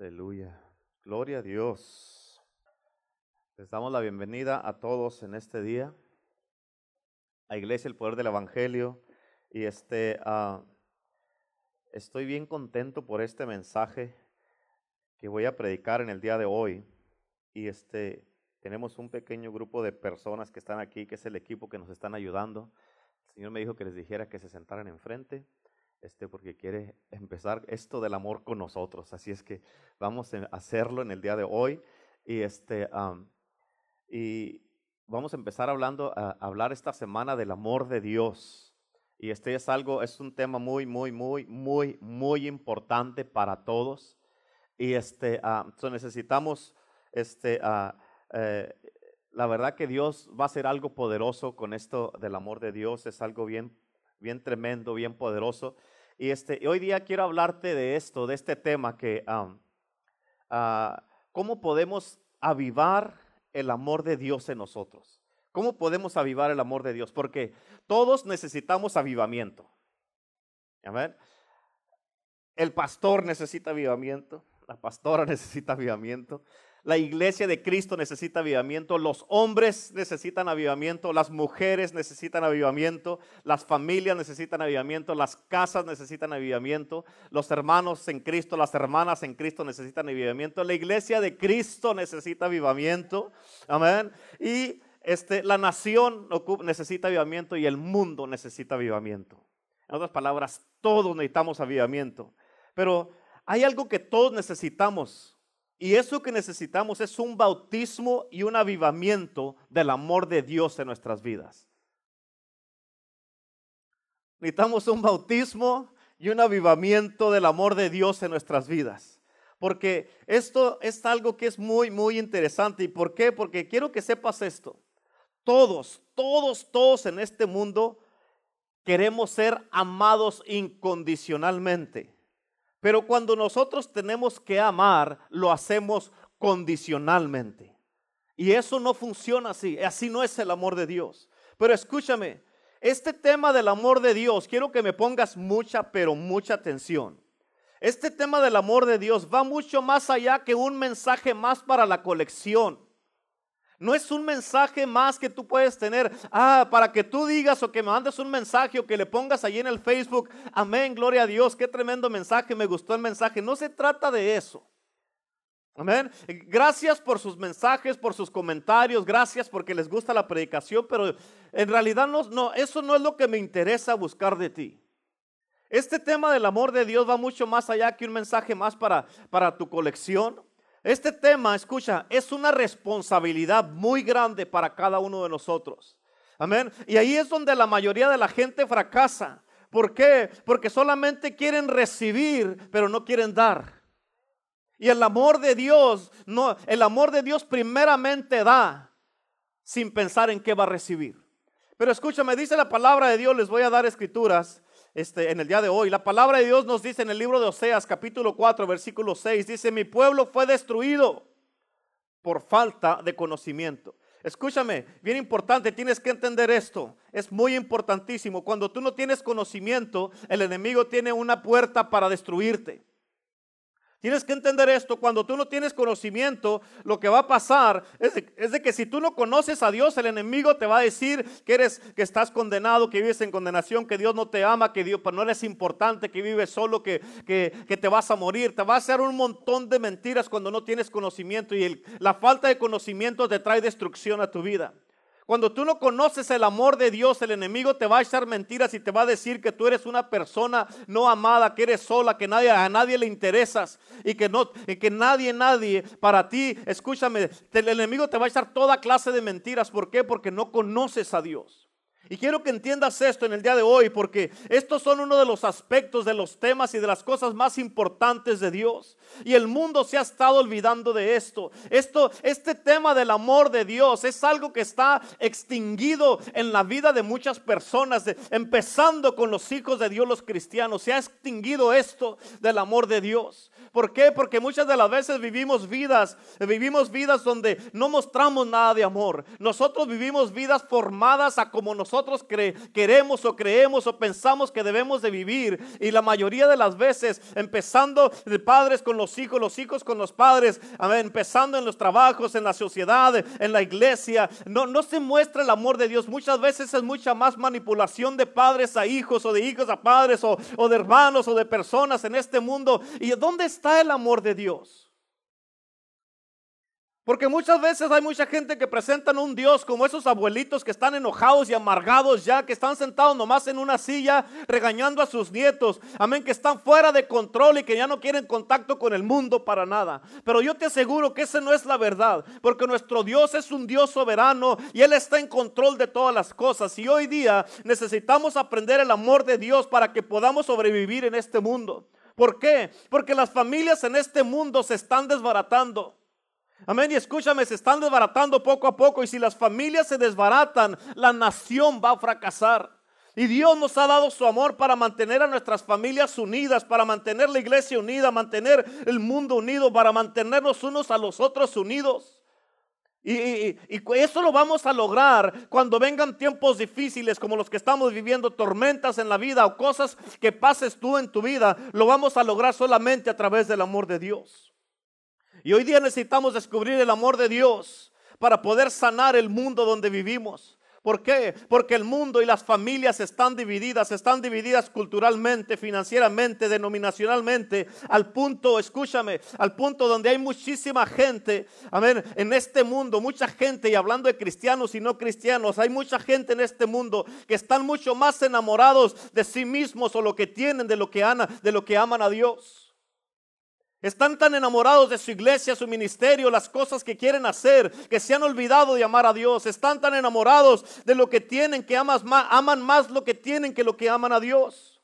Aleluya. Gloria a Dios. Les damos la bienvenida a todos en este día. A Iglesia El Poder del Evangelio. Y este, ah, estoy bien contento por este mensaje que voy a predicar en el día de hoy. Y este, tenemos un pequeño grupo de personas que están aquí, que es el equipo que nos están ayudando. El Señor me dijo que les dijera que se sentaran enfrente este, porque quiere empezar esto del amor con nosotros. Así es que vamos a hacerlo en el día de hoy. Y, este, y vamos a empezar hablando, a hablar esta semana del amor de Dios. Y este es algo, es un tema muy, muy, muy, muy, muy importante para todos. Y este, necesitamos, este, eh, la verdad que Dios va a hacer algo poderoso con esto del amor de Dios. Es algo bien bien tremendo, bien poderoso. Y este, hoy día quiero hablarte de esto, de este tema que, ah, ¿cómo podemos avivar el amor de Dios en nosotros? ¿Cómo podemos avivar el amor de Dios? Porque todos necesitamos avivamiento. Amén. El pastor necesita avivamiento, la pastora necesita avivamiento, la iglesia de Cristo necesita avivamiento, los hombres necesitan avivamiento, las mujeres necesitan avivamiento, las familias necesitan avivamiento, las casas necesitan avivamiento, los hermanos en Cristo, las hermanas en Cristo necesitan avivamiento, la iglesia de Cristo necesita avivamiento, amén. Y este, la nación necesita avivamiento y el mundo necesita avivamiento. En otras palabras, todos necesitamos avivamiento, pero hay algo que todos necesitamos y eso que necesitamos es un bautismo y un avivamiento del amor de Dios en nuestras vidas. Necesitamos un bautismo y un avivamiento del amor de Dios en nuestras vidas. Porque esto es algo que es muy, muy interesante. ¿Y por qué? Porque quiero que sepas esto. Todos, todos, todos en este mundo queremos ser amados incondicionalmente. Pero cuando nosotros tenemos que amar, lo hacemos condicionalmente. Y eso no funciona así. Así no es el amor de Dios. Pero escúchame, este tema del amor de Dios, quiero que me pongas mucha, pero mucha atención. Este tema del amor de Dios va mucho más allá que un mensaje más para la colección. No es un mensaje más que tú puedes tener, ah, para que tú digas o que me mandes un mensaje o que le pongas allí en el Facebook, amén, gloria a Dios, qué tremendo mensaje, me gustó el mensaje. No se trata de eso. Amén. Gracias por sus mensajes, por sus comentarios, gracias porque les gusta la predicación, pero en realidad no, no, eso no es lo que me interesa buscar de ti. Este tema del amor de Dios va mucho más allá que un mensaje más para, para tu colección. Este tema, escucha, es una responsabilidad muy grande para cada uno de nosotros. Amén. Y ahí es donde la mayoría de la gente fracasa. ¿Por qué? Porque solamente quieren recibir, pero no quieren dar. Y el amor de Dios, no, el amor de Dios primeramente da sin pensar en qué va a recibir. Pero escúchame, dice la palabra de Dios, les voy a dar escrituras este, en el día de hoy. La palabra de Dios nos dice en el libro de Oseas capítulo 4 versículo 6, dice, mi pueblo fue destruido por falta de conocimiento. Escúchame, bien importante, tienes que entender esto. Es muy importantísimo. Cuando tú no tienes conocimiento, el enemigo tiene una puerta para destruirte. Tienes que entender esto, cuando tú no tienes conocimiento, lo que va a pasar es de, que si tú no conoces a Dios, el enemigo te va a decir que eres que estás condenado, que vives en condenación, que Dios no te ama, que Dios no eres importante, que vives solo, que, que, que, te vas a morir. Te va a hacer un montón de mentiras cuando no tienes conocimiento y la falta de conocimiento te trae destrucción a tu vida. Cuando tú no conoces el amor de Dios, el enemigo te va a echar mentiras y te va a decir que tú eres una persona no amada, que eres sola, que nadie, a nadie le interesas y que, no, que nadie, nadie para ti, escúchame, el enemigo te va a echar toda clase de mentiras. ¿Por qué? Porque no conoces a Dios. Y quiero que entiendas esto en el día de hoy, porque estos son uno de los aspectos de los temas y de las cosas más importantes de Dios. Y el mundo se ha estado olvidando de esto. Esto, este tema del amor de Dios es algo que está extinguido en la vida de muchas personas, empezando con los hijos de Dios, los cristianos. Se ha extinguido esto del amor de Dios. ¿Por qué? Porque muchas de las veces vivimos vidas, vivimos vidas donde no mostramos nada de amor. Nosotros vivimos vidas formadas a como nosotros nosotros queremos o creemos o pensamos que debemos de vivir. Y la mayoría de las veces, empezando de padres con los hijos, los hijos con los padres, empezando en los trabajos, en la sociedad, en la iglesia, no, no se muestra el amor de Dios. Muchas veces es mucha más manipulación de padres a hijos o de hijos a padres o, o de hermanos o de personas en este mundo. ¿Y dónde está el amor de Dios? Porque muchas veces hay mucha gente que presentan un Dios como esos abuelitos que están enojados y amargados ya, que están sentados nomás en una silla regañando a sus nietos. Amén, que están fuera de control y que ya no quieren contacto con el mundo para nada. Pero yo te aseguro que esa no es la verdad, porque nuestro Dios es un Dios soberano y Él está en control de todas las cosas. Y hoy día necesitamos aprender el amor de Dios para que podamos sobrevivir en este mundo. ¿Por qué? Porque las familias en este mundo se están desbaratando. Amén. Y escúchame, se están desbaratando poco a poco. Y si las familias se desbaratan, la nación va a fracasar. Y Dios nos ha dado su amor para mantener a nuestras familias unidas, para mantener la iglesia unida, mantener el mundo unido, para mantenernos unos a los otros unidos. Y, y, eso lo vamos a lograr cuando vengan tiempos difíciles como los que estamos viviendo, tormentas en la vida o cosas que pases tú en tu vida. Lo vamos a lograr solamente a través del amor de Dios. Y hoy día necesitamos descubrir el amor de Dios para poder sanar el mundo donde vivimos. ¿Por qué? Porque el mundo y las familias están divididas, están divididas culturalmente, financieramente, denominacionalmente, al punto, escúchame, al punto donde hay muchísima gente, amén, en este mundo, mucha gente, y hablando de cristianos y no cristianos, hay mucha gente en este mundo que están mucho más enamorados de sí mismos o lo que tienen de lo que, aman, de lo que aman a Dios. Están tan enamorados de su iglesia, su ministerio, las cosas que quieren hacer, que se han olvidado de amar a Dios. Están tan enamorados de lo que tienen que amas más, aman más lo que tienen que lo que aman a Dios.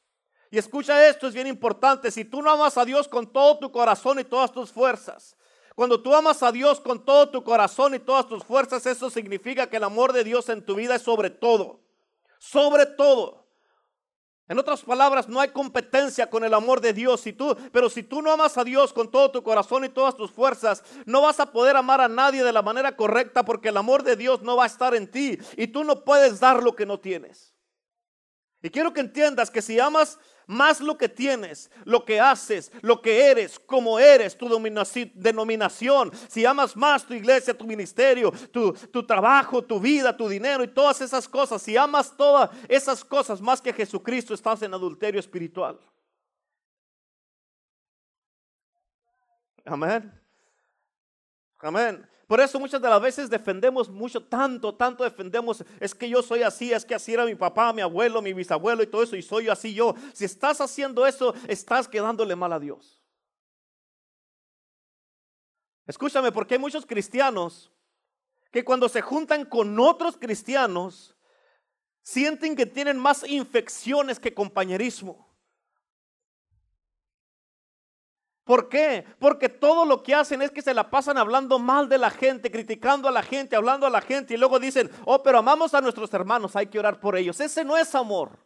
Y escucha esto, es bien importante. Si tú no amas a Dios con todo tu corazón y todas tus fuerzas, cuando tú amas a Dios con todo tu corazón y todas tus fuerzas, eso significa que el amor de Dios en tu vida es sobre todo. Sobre todo. En otras palabras, no hay competencia con el amor de Dios. Si tú, pero si tú no amas a Dios con todo tu corazón y todas tus fuerzas, no vas a poder amar a nadie de la manera correcta porque el amor de Dios no va a estar en ti y tú no puedes dar lo que no tienes. Y quiero que entiendas que si amas más lo que tienes, lo que haces, lo que eres, como eres, tu denominación, si amas más tu iglesia, tu ministerio, tu, tu trabajo, tu vida, tu dinero y todas esas cosas, si amas todas esas cosas más que Jesucristo, estás en adulterio espiritual. Amén. Amén. Por eso muchas de las veces defendemos mucho, tanto, tanto defendemos, es que yo soy así, es que así era mi papá, mi abuelo, mi bisabuelo y todo eso, y soy así yo. Si estás haciendo eso, estás quedándole mal a Dios. Escúchame, porque hay muchos cristianos que cuando se juntan con otros cristianos, sienten que tienen más infecciones que compañerismo. ¿Por qué? Porque todo lo que hacen es que se la pasan hablando mal de la gente, criticando a la gente, hablando a la gente y luego dicen, oh, pero amamos a nuestros hermanos, hay que orar por ellos. Ese no es amor.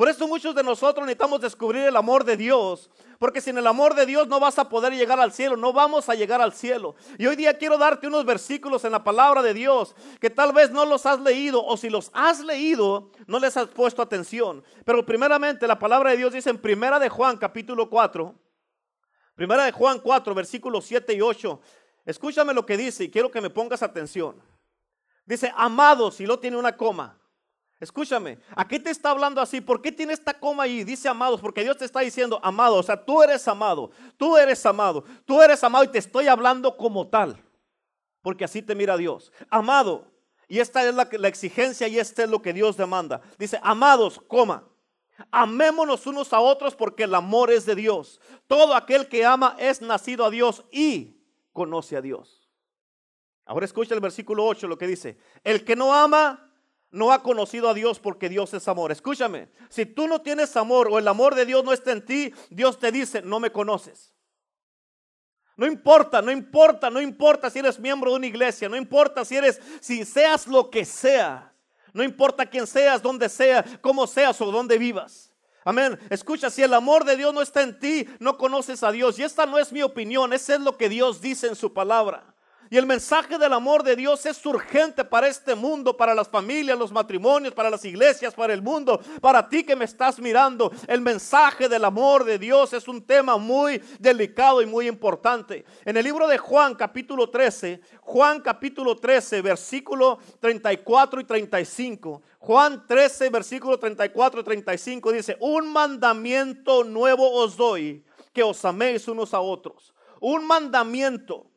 Por eso muchos de nosotros necesitamos descubrir el amor de Dios, porque sin el amor de Dios no vas a poder llegar al cielo, no vamos a llegar al cielo. Y hoy día quiero darte unos versículos en la palabra de Dios que tal vez no los has leído o si los has leído no les has puesto atención. Pero primeramente la palabra de Dios dice en Primera de Juan capítulo 4, Primera de Juan 4 versículos 7 y 8. Escúchame lo que dice y quiero que me pongas atención. Dice, amados, y lo tiene una coma. Escúchame, ¿a qué te está hablando así? ¿Por qué tiene esta coma ahí? Dice amados, porque Dios te está diciendo amado, o sea, tú eres amado, tú eres amado, tú eres amado y te estoy hablando como tal, porque así te mira Dios. Amado, y esta es la, exigencia y este es lo que Dios demanda. Dice, amados, coma, amémonos unos a otros porque el amor es de Dios. Todo aquel que ama es nacido a Dios y conoce a Dios. Ahora escucha el versículo 8 lo que dice, el que no ama no ha conocido a Dios porque Dios es amor. Escúchame, si tú no tienes amor o el amor de Dios no está en ti, Dios te dice, no me conoces. No importa, no importa, no importa si eres miembro de una iglesia, no importa si eres, si seas lo que seas, no importa quién seas, dónde sea, cómo seas o dónde vivas. Amén. Escucha, si el amor de Dios no está en ti, no conoces a Dios. Y esta no es mi opinión, esa es lo que Dios dice en su palabra. Y el mensaje del amor de Dios es urgente para este mundo, para las familias, los matrimonios, para las iglesias, para el mundo, para ti que me estás mirando. El mensaje del amor de Dios es un tema muy delicado y muy importante. En el libro de Juan capítulo 13, Juan capítulo 13, versículo 34 y 35. Juan 13, versículo 34 y 35 dice, un mandamiento nuevo os doy, que os améis unos a otros. Un mandamiento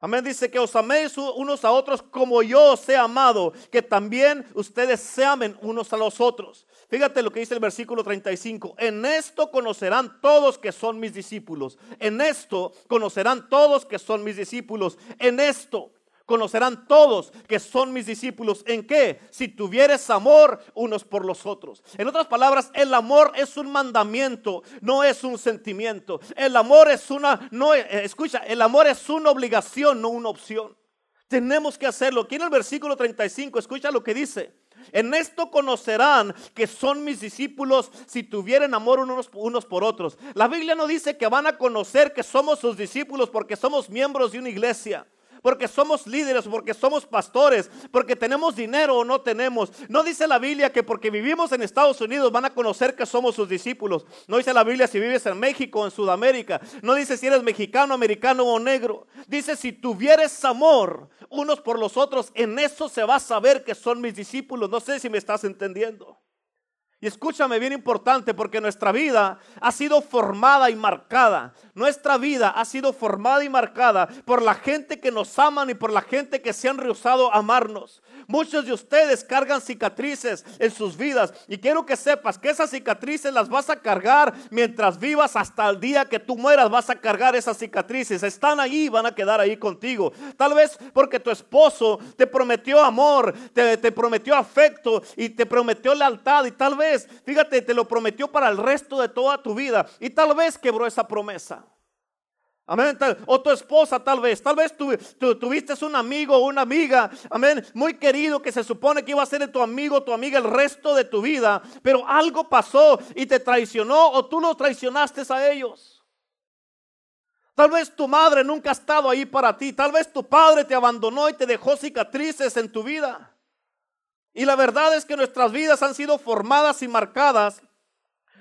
Amén. Dice que os améis unos a otros como yo os he amado, que también ustedes se amen unos a los otros. Fíjate lo que dice el versículo 35. En esto conocerán todos que son mis discípulos. En esto conocerán todos que son mis discípulos. En esto conocerán todos que son mis discípulos. ¿En qué? Si tuvieres amor unos por los otros. En otras palabras, el amor es un mandamiento, no es un sentimiento. El amor es una, no, eh, escucha, el amor es una obligación, no una opción. Tenemos que hacerlo. Aquí en el versículo 35, escucha lo que dice. En esto conocerán que son mis discípulos si tuvieren amor unos, unos, por otros. La Biblia no dice que van a conocer que somos sus discípulos porque somos miembros de una iglesia porque somos líderes, porque somos pastores, porque tenemos dinero o no tenemos. No dice la Biblia que porque vivimos en Estados Unidos van a conocer que somos sus discípulos. No dice la Biblia si vives en México o en Sudamérica. No dice si eres mexicano, americano o negro. Dice si tuvieres amor unos por los otros, en eso se va a saber que son mis discípulos. No sé si me estás entendiendo. Y escúchame bien importante porque nuestra vida ha sido formada y marcada. Nuestra vida ha sido formada y marcada por la gente que nos aman y por la gente que se han rehusado a amarnos. Muchos de ustedes cargan cicatrices en sus vidas y quiero que sepas que esas cicatrices las vas a cargar mientras vivas hasta el día que tú mueras. Vas a cargar esas cicatrices. Están ahí, van a quedar ahí contigo. Tal vez porque tu esposo te prometió amor, te, te prometió afecto y te prometió lealtad y tal vez, fíjate, te lo prometió para el resto de toda tu vida y tal vez quebró esa promesa. Amén. O tu esposa tal vez. Tal vez tú, tuviste un amigo o una amiga. Amén. Muy querido que se supone que iba a ser tu amigo o tu amiga el resto de tu vida. Pero algo pasó y te traicionó o tú los traicionaste a ellos. Tal vez tu madre nunca ha estado ahí para ti. Tal vez tu padre te abandonó y te dejó cicatrices en tu vida. Y la verdad es que nuestras vidas han sido formadas y marcadas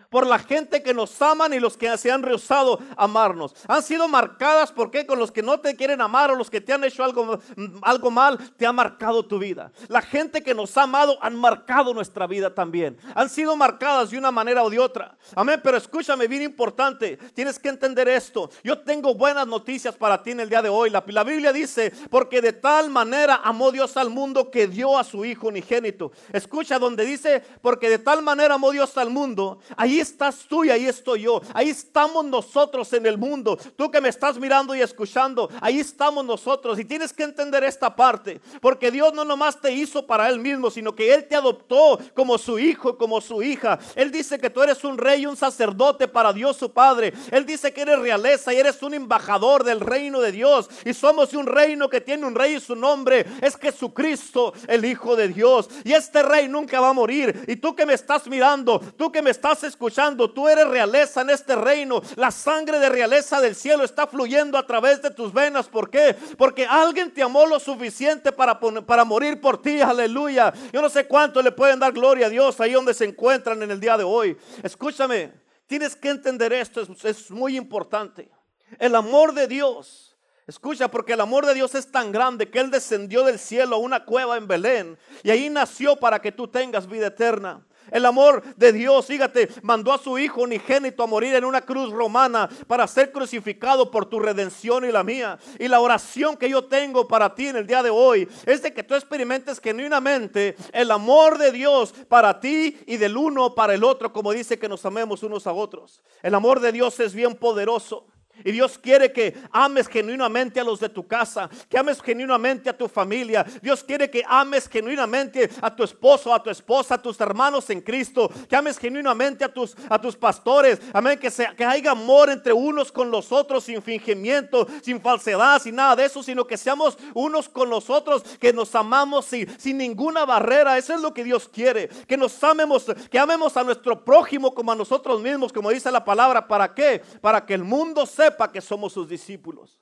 por la gente que nos aman y los que se han rehusado amarnos. Han sido marcadas, ¿por qué? Con los que no te quieren amar o los que te han hecho algo, algo mal, te ha marcado tu vida. La gente que nos ha amado han marcado nuestra vida también. Han sido marcadas de una manera o de otra. Amén, pero escúchame, bien importante, tienes que entender esto. Yo tengo buenas noticias para ti en el día de hoy. La, la Biblia dice, porque de tal manera amó Dios al mundo que dio a su Hijo unigénito. Escucha donde dice, porque de tal manera amó Dios al mundo, estás tú y ahí estoy yo. Ahí estamos nosotros en el mundo. Tú que me estás mirando y escuchando, ahí estamos nosotros. Y tienes que entender esta parte. Porque Dios no nomás te hizo para Él mismo, sino que Él te adoptó como su hijo, como su hija. Él dice que tú eres un rey y un sacerdote para Dios su Padre. Él dice que eres realeza y eres un embajador del reino de Dios. Y somos un reino que tiene un rey y su nombre es Jesucristo, el Hijo de Dios. Y este rey nunca va a morir. Y tú que me estás mirando, tú que me estás escuchando, tú eres realeza en este reino. La sangre de realeza del cielo está fluyendo a través de tus venas. ¿Por qué? Porque alguien te amó lo suficiente para, para morir por ti. Aleluya. Yo no sé cuánto le pueden dar gloria a Dios ahí donde se encuentran en el día de hoy. Escúchame, tienes que entender esto, es, es muy importante. El amor de Dios. Escucha, porque el amor de Dios es tan grande que Él descendió del cielo a una cueva en Belén y ahí nació para que tú tengas vida eterna. El amor de Dios, fíjate, mandó a su Hijo unigénito a morir en una cruz romana para ser crucificado por tu redención y la mía. Y la oración que yo tengo para ti en el día de hoy es de que tú experimentes genuinamente el amor de Dios para ti y del uno para el otro, como dice que nos amemos unos a otros. El amor de Dios es bien poderoso. Y Dios quiere que ames genuinamente a los de tu casa, que ames genuinamente a tu familia. Dios quiere que ames genuinamente a tu esposo, a tu esposa, a tus hermanos en Cristo, que ames genuinamente a tus, a tus pastores. Amén, que, sea, que haya amor entre unos con los otros sin fingimiento, sin falsedad, sin nada de eso, sino que seamos unos con los otros, que nos amamos sin, sin ninguna barrera. Eso es lo que Dios quiere, que nos amemos, que amemos a nuestro prójimo como a nosotros mismos, como dice la palabra. ¿Para qué? Para que el mundo sepa que somos sus discípulos.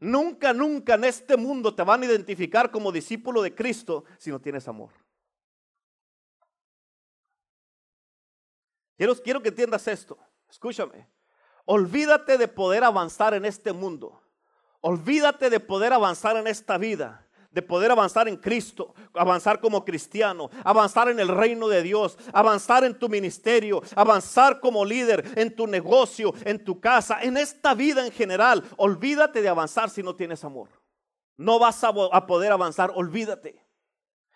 Nunca, nunca en este mundo te van a identificar como discípulo de Cristo si no tienes amor. Quiero, quiero que entiendas esto. Escúchame. Olvídate de poder avanzar en este mundo. Olvídate de poder avanzar en esta vida de poder avanzar en Cristo, avanzar como cristiano, avanzar en el reino de Dios, avanzar en tu ministerio, avanzar como líder en tu negocio, en tu casa, en esta vida en general. Olvídate de avanzar si no tienes amor. No vas a, poder avanzar, olvídate.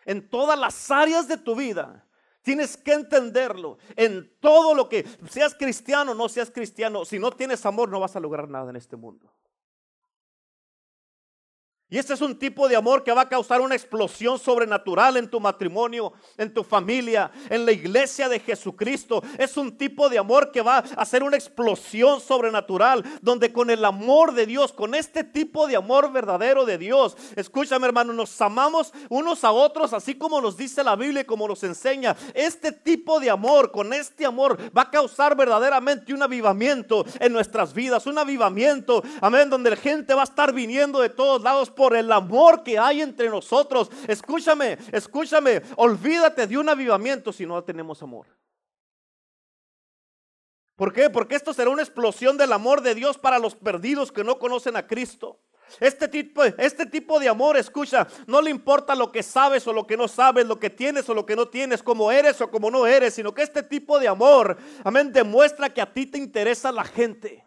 En todas las áreas de tu vida Tienes que entenderlo en todo lo que, seas cristiano o no seas cristiano, si no tienes amor no vas a lograr nada en este mundo. Y este es un tipo de amor que va a causar una explosión sobrenatural en tu matrimonio, en tu familia, en la iglesia de Jesucristo. Es un tipo de amor que va a hacer una explosión sobrenatural, donde con el amor de Dios, con este tipo de amor verdadero de Dios, escúchame hermano, nos amamos unos a otros, así como nos dice la Biblia y como nos enseña. Este tipo de amor, con este amor, va a causar verdaderamente un avivamiento en nuestras vidas, un avivamiento, amén, donde la gente va a estar viniendo de todos lados por el amor que hay entre nosotros. Escúchame, escúchame, olvídate de un avivamiento si no tenemos amor. ¿Por qué? Porque esto será una explosión del amor de Dios para los perdidos que no conocen a Cristo. Este tipo, este tipo de amor, escucha, no le importa lo que sabes o lo que no sabes, lo que tienes o lo que no tienes, como eres o como no eres, sino que este tipo de amor, amén, demuestra que a ti te interesa la gente.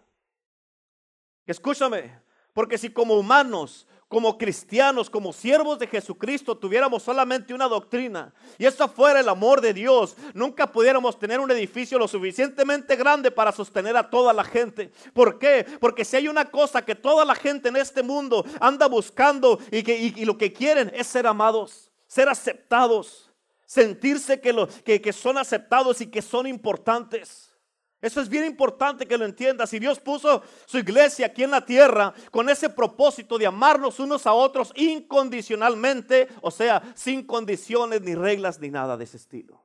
Escúchame, porque si como humanos como cristianos, como siervos de Jesucristo, tuviéramos solamente una doctrina y eso fuera el amor de Dios, nunca pudiéramos tener un edificio lo suficientemente grande para sostener a toda la gente. ¿Por qué? Porque si hay una cosa que toda la gente en este mundo anda buscando y, que, lo que quieren es ser amados, ser aceptados, sentirse que, lo, que son aceptados y que son importantes. Eso es bien importante que lo entiendas. Si Dios puso su iglesia aquí en la tierra con ese propósito de amarnos unos a otros incondicionalmente, o sea, sin condiciones ni reglas ni nada de ese estilo.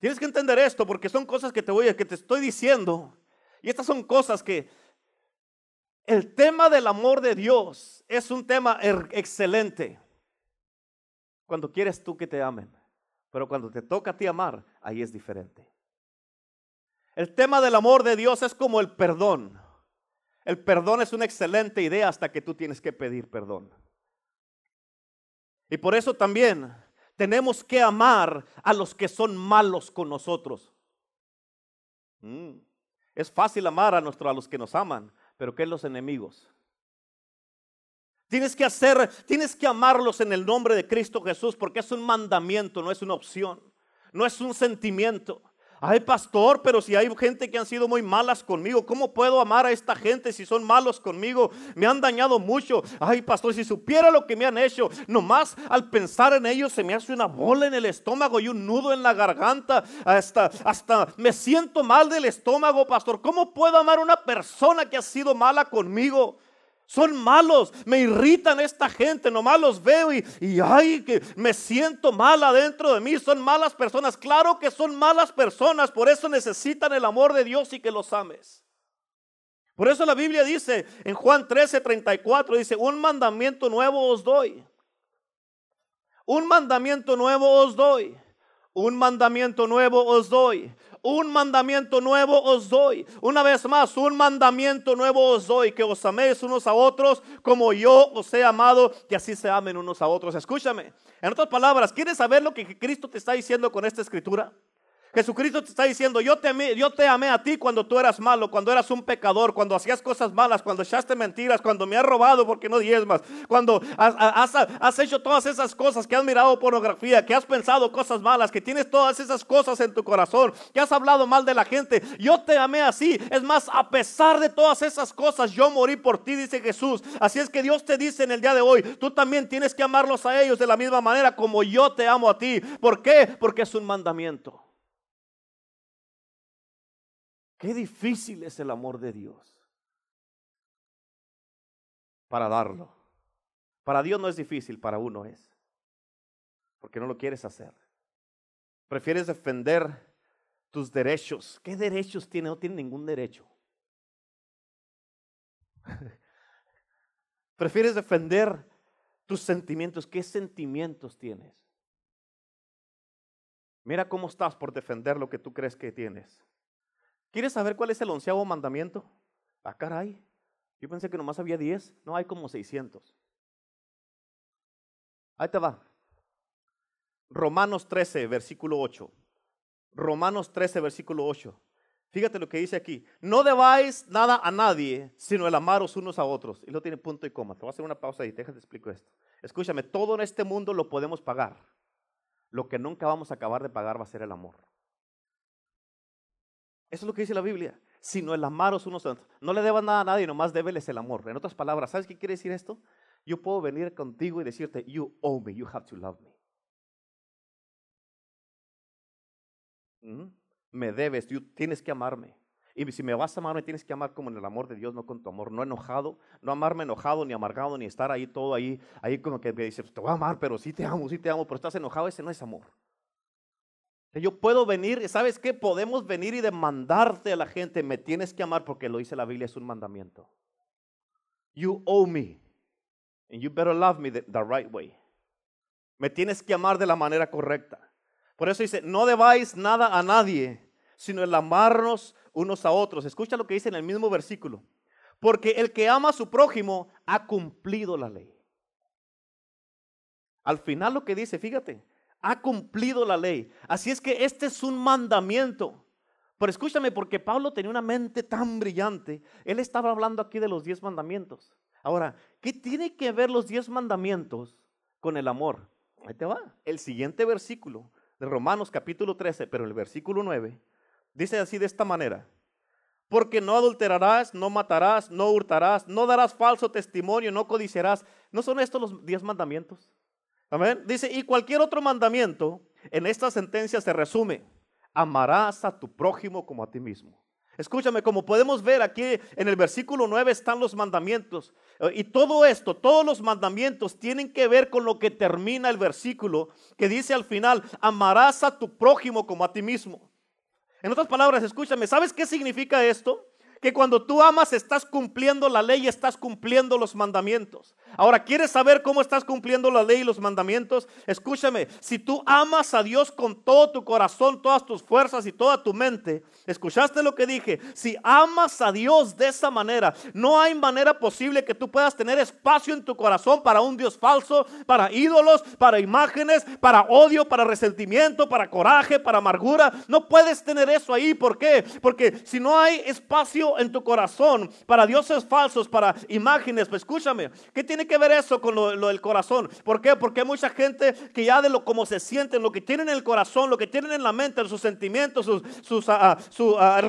Tienes que entender esto porque son cosas que te voy a que te estoy diciendo. Y estas son cosas que el tema del amor de Dios es un tema er, excelente. Cuando quieres tú que te amen, pero cuando te toca a ti amar, ahí es diferente. El tema del amor de Dios es como el perdón. El perdón es una excelente idea hasta que tú tienes que pedir perdón. Y por eso también tenemos que amar a los que son malos con nosotros. Mm. Es fácil amar a, nuestro, a los que nos aman, pero ¿qué es los enemigos? Tienes que hacer, tienes que amarlos en el nombre de Cristo Jesús porque es un mandamiento, no es una opción, no es un sentimiento. Ay, pastor, pero si hay gente que han sido muy malas conmigo, ¿cómo puedo amar a esta gente si son malos conmigo? Me han dañado mucho. Ay, pastor, si supiera lo que me han hecho, nomás al pensar en ellos se me hace una bola en el estómago y un nudo en la garganta. Hasta, hasta me siento mal del estómago, pastor. ¿Cómo puedo amar a una persona que ha sido mala conmigo? Son malos, me irritan esta gente, nomás los veo y, y ay, que me siento mal adentro de mí. Son malas personas, claro que son malas personas, por eso necesitan el amor de Dios y que los ames. Por eso la Biblia dice en Juan 13, 34, dice, un mandamiento nuevo os doy. Un mandamiento nuevo os doy. Un mandamiento nuevo os doy un mandamiento nuevo os doy. Una vez más, un mandamiento nuevo os doy, que os améis unos a otros como yo os he amado, que así se amen unos a otros. Escúchame. En otras palabras, ¿quieres saber lo que Cristo te está diciendo con esta escritura? Jesucristo te está diciendo, yo te, amé, yo te amé a ti cuando tú eras malo, cuando eras un pecador, cuando hacías cosas malas, cuando echaste mentiras, cuando me has robado porque no diezmas, cuando has, has, hecho todas esas cosas, que has mirado pornografía, que has pensado cosas malas, que tienes todas esas cosas en tu corazón, que has hablado mal de la gente. Yo te amé así. Es más, a pesar de todas esas cosas, yo morí por ti, dice Jesús. Así es que Dios te dice en el día de hoy, tú también tienes que amarlos a ellos de la misma manera como yo te amo a ti. ¿Por qué? Porque es un mandamiento. Qué difícil es el amor de Dios para darlo. Para Dios no es difícil, para uno es. Porque no lo quieres hacer. Prefieres defender tus derechos. ¿Qué derechos tiene? No tiene ningún derecho. Prefieres defender tus sentimientos. ¿Qué sentimientos tienes? Mira cómo estás por defender lo que tú crees que tienes. ¿Quieres saber cuál es el onceavo mandamiento? Ah, caray. Yo pensé que nomás había diez. No, hay como seiscientos. Ahí te va. Romanos 13, versículo 8. Romanos 13, versículo 8. Fíjate lo que dice aquí. No debáis nada a nadie, sino el amaros unos a otros. Y lo tiene punto y coma. Te voy a hacer una pausa ahí. Déjate explico esto. Escúchame, todo en este mundo lo podemos pagar. Lo que nunca vamos a acabar de pagar va a ser el amor. Eso es lo que dice la Biblia. Sino el amaros unos a otros. No le debas nada a nadie, nomás débeles el amor. En otras palabras, ¿sabes qué quiere decir esto? Yo puedo venir contigo y decirte, you owe me, you have to love me. ¿Mm? Me debes, tú tienes que amarme. Y si me vas a amar, me tienes que amar como en el amor de Dios, no con tu amor, no enojado, no amarme enojado, ni amargado, ni estar ahí todo ahí, ahí como que me dices, te voy a amar, pero sí te amo, sí te amo, pero estás enojado, ese no es amor. Yo puedo venir, ¿sabes qué? Podemos venir y demandarte a la gente, me tienes que amar porque lo dice la Biblia, es un mandamiento. You owe me, and you better love me the right way. Me tienes que amar de la manera correcta. Por eso dice, no debáis nada a nadie, sino el amarnos unos a otros. Escucha lo que dice en el mismo versículo. Porque el que ama a su prójimo ha cumplido la ley. Al final lo que dice, fíjate, ha cumplido la ley. Así es que este es un mandamiento. Pero escúchame, porque Pablo tenía una mente tan brillante, él estaba hablando aquí de los diez mandamientos. Ahora, ¿qué tiene que ver los diez mandamientos con el amor? Ahí te va. El siguiente versículo de Romanos capítulo 13, pero el versículo 9, dice así de esta manera. Porque no adulterarás, no matarás, no hurtarás, no darás falso testimonio, no codiciarás. ¿No son estos los diez mandamientos? Dice, y cualquier otro mandamiento en esta sentencia se resume. Amarás a tu prójimo como a ti mismo. Escúchame, como podemos ver aquí en el versículo 9 están los mandamientos. Eh, y todo esto, todos los mandamientos tienen que ver con lo que termina el versículo, que dice al final, amarás a tu prójimo como a ti mismo. En otras palabras, escúchame, ¿sabes qué significa esto? Que cuando tú amas estás cumpliendo la ley y estás cumpliendo los mandamientos. Ahora, ¿quieres saber cómo estás cumpliendo la ley y los mandamientos? Escúchame, si tú amas a Dios con todo tu corazón, todas tus fuerzas y toda tu mente, escuchaste lo que dije, si amas a Dios de esa manera, no hay manera posible que tú puedas tener espacio en tu corazón para un Dios falso, para ídolos, para imágenes, para odio, para resentimiento, para coraje, para amargura. No puedes tener eso ahí. ¿Por qué? Porque si no hay espacio en tu corazón para dioses falsos, para imágenes, pues escúchame, ¿qué tiene que ver eso con lo, del corazón? ¿Por qué? Porque hay mucha gente que ya de lo como se sienten, lo que tienen en el corazón, lo que tienen en la mente, sus sentimientos, sus, ah, ah, su ah,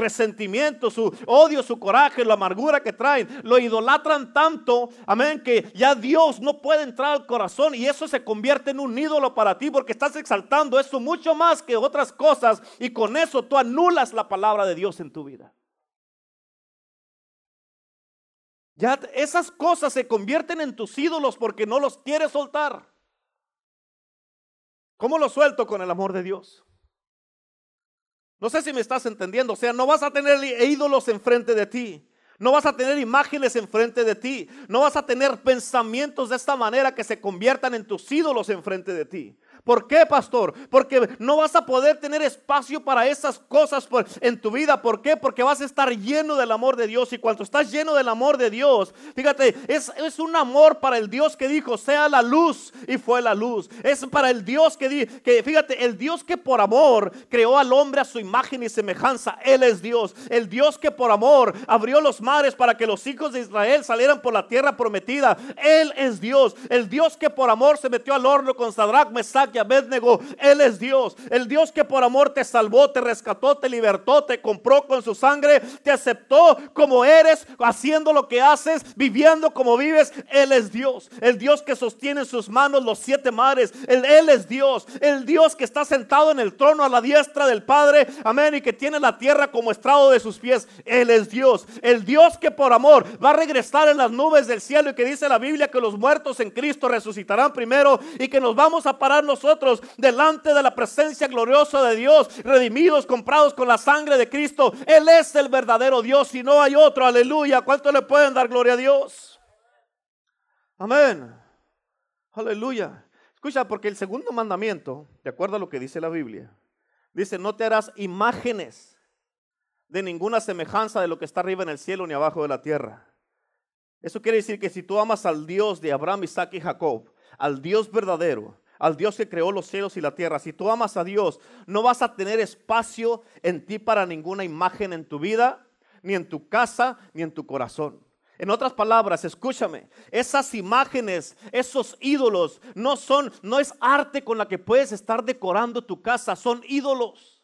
su odio, su coraje, la amargura que traen, lo idolatran tanto, amén, que ya Dios no puede entrar al corazón y eso se convierte en un ídolo para ti porque estás exaltando eso mucho más que otras cosas y con eso tú anulas la palabra de Dios en tu vida. Ya esas cosas se convierten en tus ídolos porque no los quieres soltar. ¿Cómo lo suelto con el amor de Dios? No sé si me estás entendiendo. O sea, no vas a tener ídolos enfrente de ti. No vas a tener imágenes enfrente de ti. No vas a tener pensamientos de esta manera que se conviertan en tus ídolos enfrente de ti. ¿Por qué, pastor? Porque no vas a poder tener espacio para esas cosas en tu vida. ¿Por qué? Porque vas a estar lleno del amor de Dios. Y cuando estás lleno del amor de Dios, fíjate, es, es un amor para el Dios que dijo, sea la luz y fue la luz. Es para el Dios que, que, fíjate, el Dios que por amor creó al hombre a su imagen y semejanza. Él es Dios. El Dios que por amor abrió los mares para que los hijos de Israel salieran por la tierra prometida. Él es Dios. El Dios que por amor se metió al horno con Sadrach, Mesach Abednego. Él es Dios. El Dios que por amor te salvó, te rescató, te libertó, te compró con su sangre, te aceptó como eres, haciendo lo que haces, viviendo como vives. Él es Dios. El Dios que sostiene en sus manos los siete mares. Él, él es Dios. El Dios que está sentado en el trono a la diestra del Padre. Amén. Y que tiene la tierra como estrado de sus pies. Él es Dios. El Dios que por amor va a regresar en las nubes del cielo y que dice la Biblia que los muertos en Cristo resucitarán primero y que nos vamos a parar nosotros delante de la presencia gloriosa de Dios, redimidos, comprados con la sangre de Cristo. Él es el verdadero Dios y no hay otro. Aleluya. ¿Cuánto le pueden dar gloria a Dios? Amén. Aleluya. Escucha, porque el segundo mandamiento, de acuerdo a lo que dice la Biblia, dice, no te harás imágenes de ninguna semejanza de lo que está arriba en el cielo ni abajo de la tierra. Eso quiere decir que si tú amas al Dios de Abraham, Isaac y Jacob, al Dios verdadero, al Dios que creó los cielos y la tierra, si tú amas a Dios, no vas a tener espacio en ti para ninguna imagen en tu vida, ni en tu casa, ni en tu corazón. En otras palabras, escúchame, esas imágenes, esos ídolos, no son, no es arte con la que puedes estar decorando tu casa, son ídolos.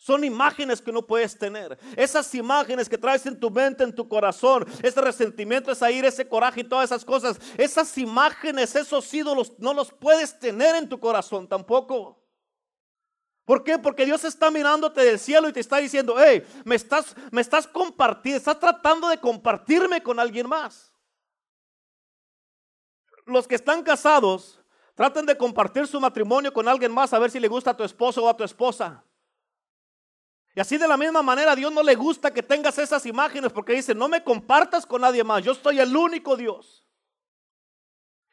Son imágenes que no puedes tener. Esas imágenes que traes en tu mente, en tu corazón, ese resentimiento, esa ira, ese coraje y todas esas cosas. Esas imágenes, esos ídolos, no los puedes tener en tu corazón tampoco. ¿Por qué? Porque Dios está mirándote del cielo y te está diciendo, hey, me estás, me estás compartiendo, estás tratando de compartirme con alguien más. Los que están casados, traten de compartir su matrimonio con alguien más a ver si le gusta a tu esposo o a tu esposa. Y así de la misma manera a Dios no le gusta que tengas esas imágenes porque dice, no me compartas con nadie más, yo soy el único Dios.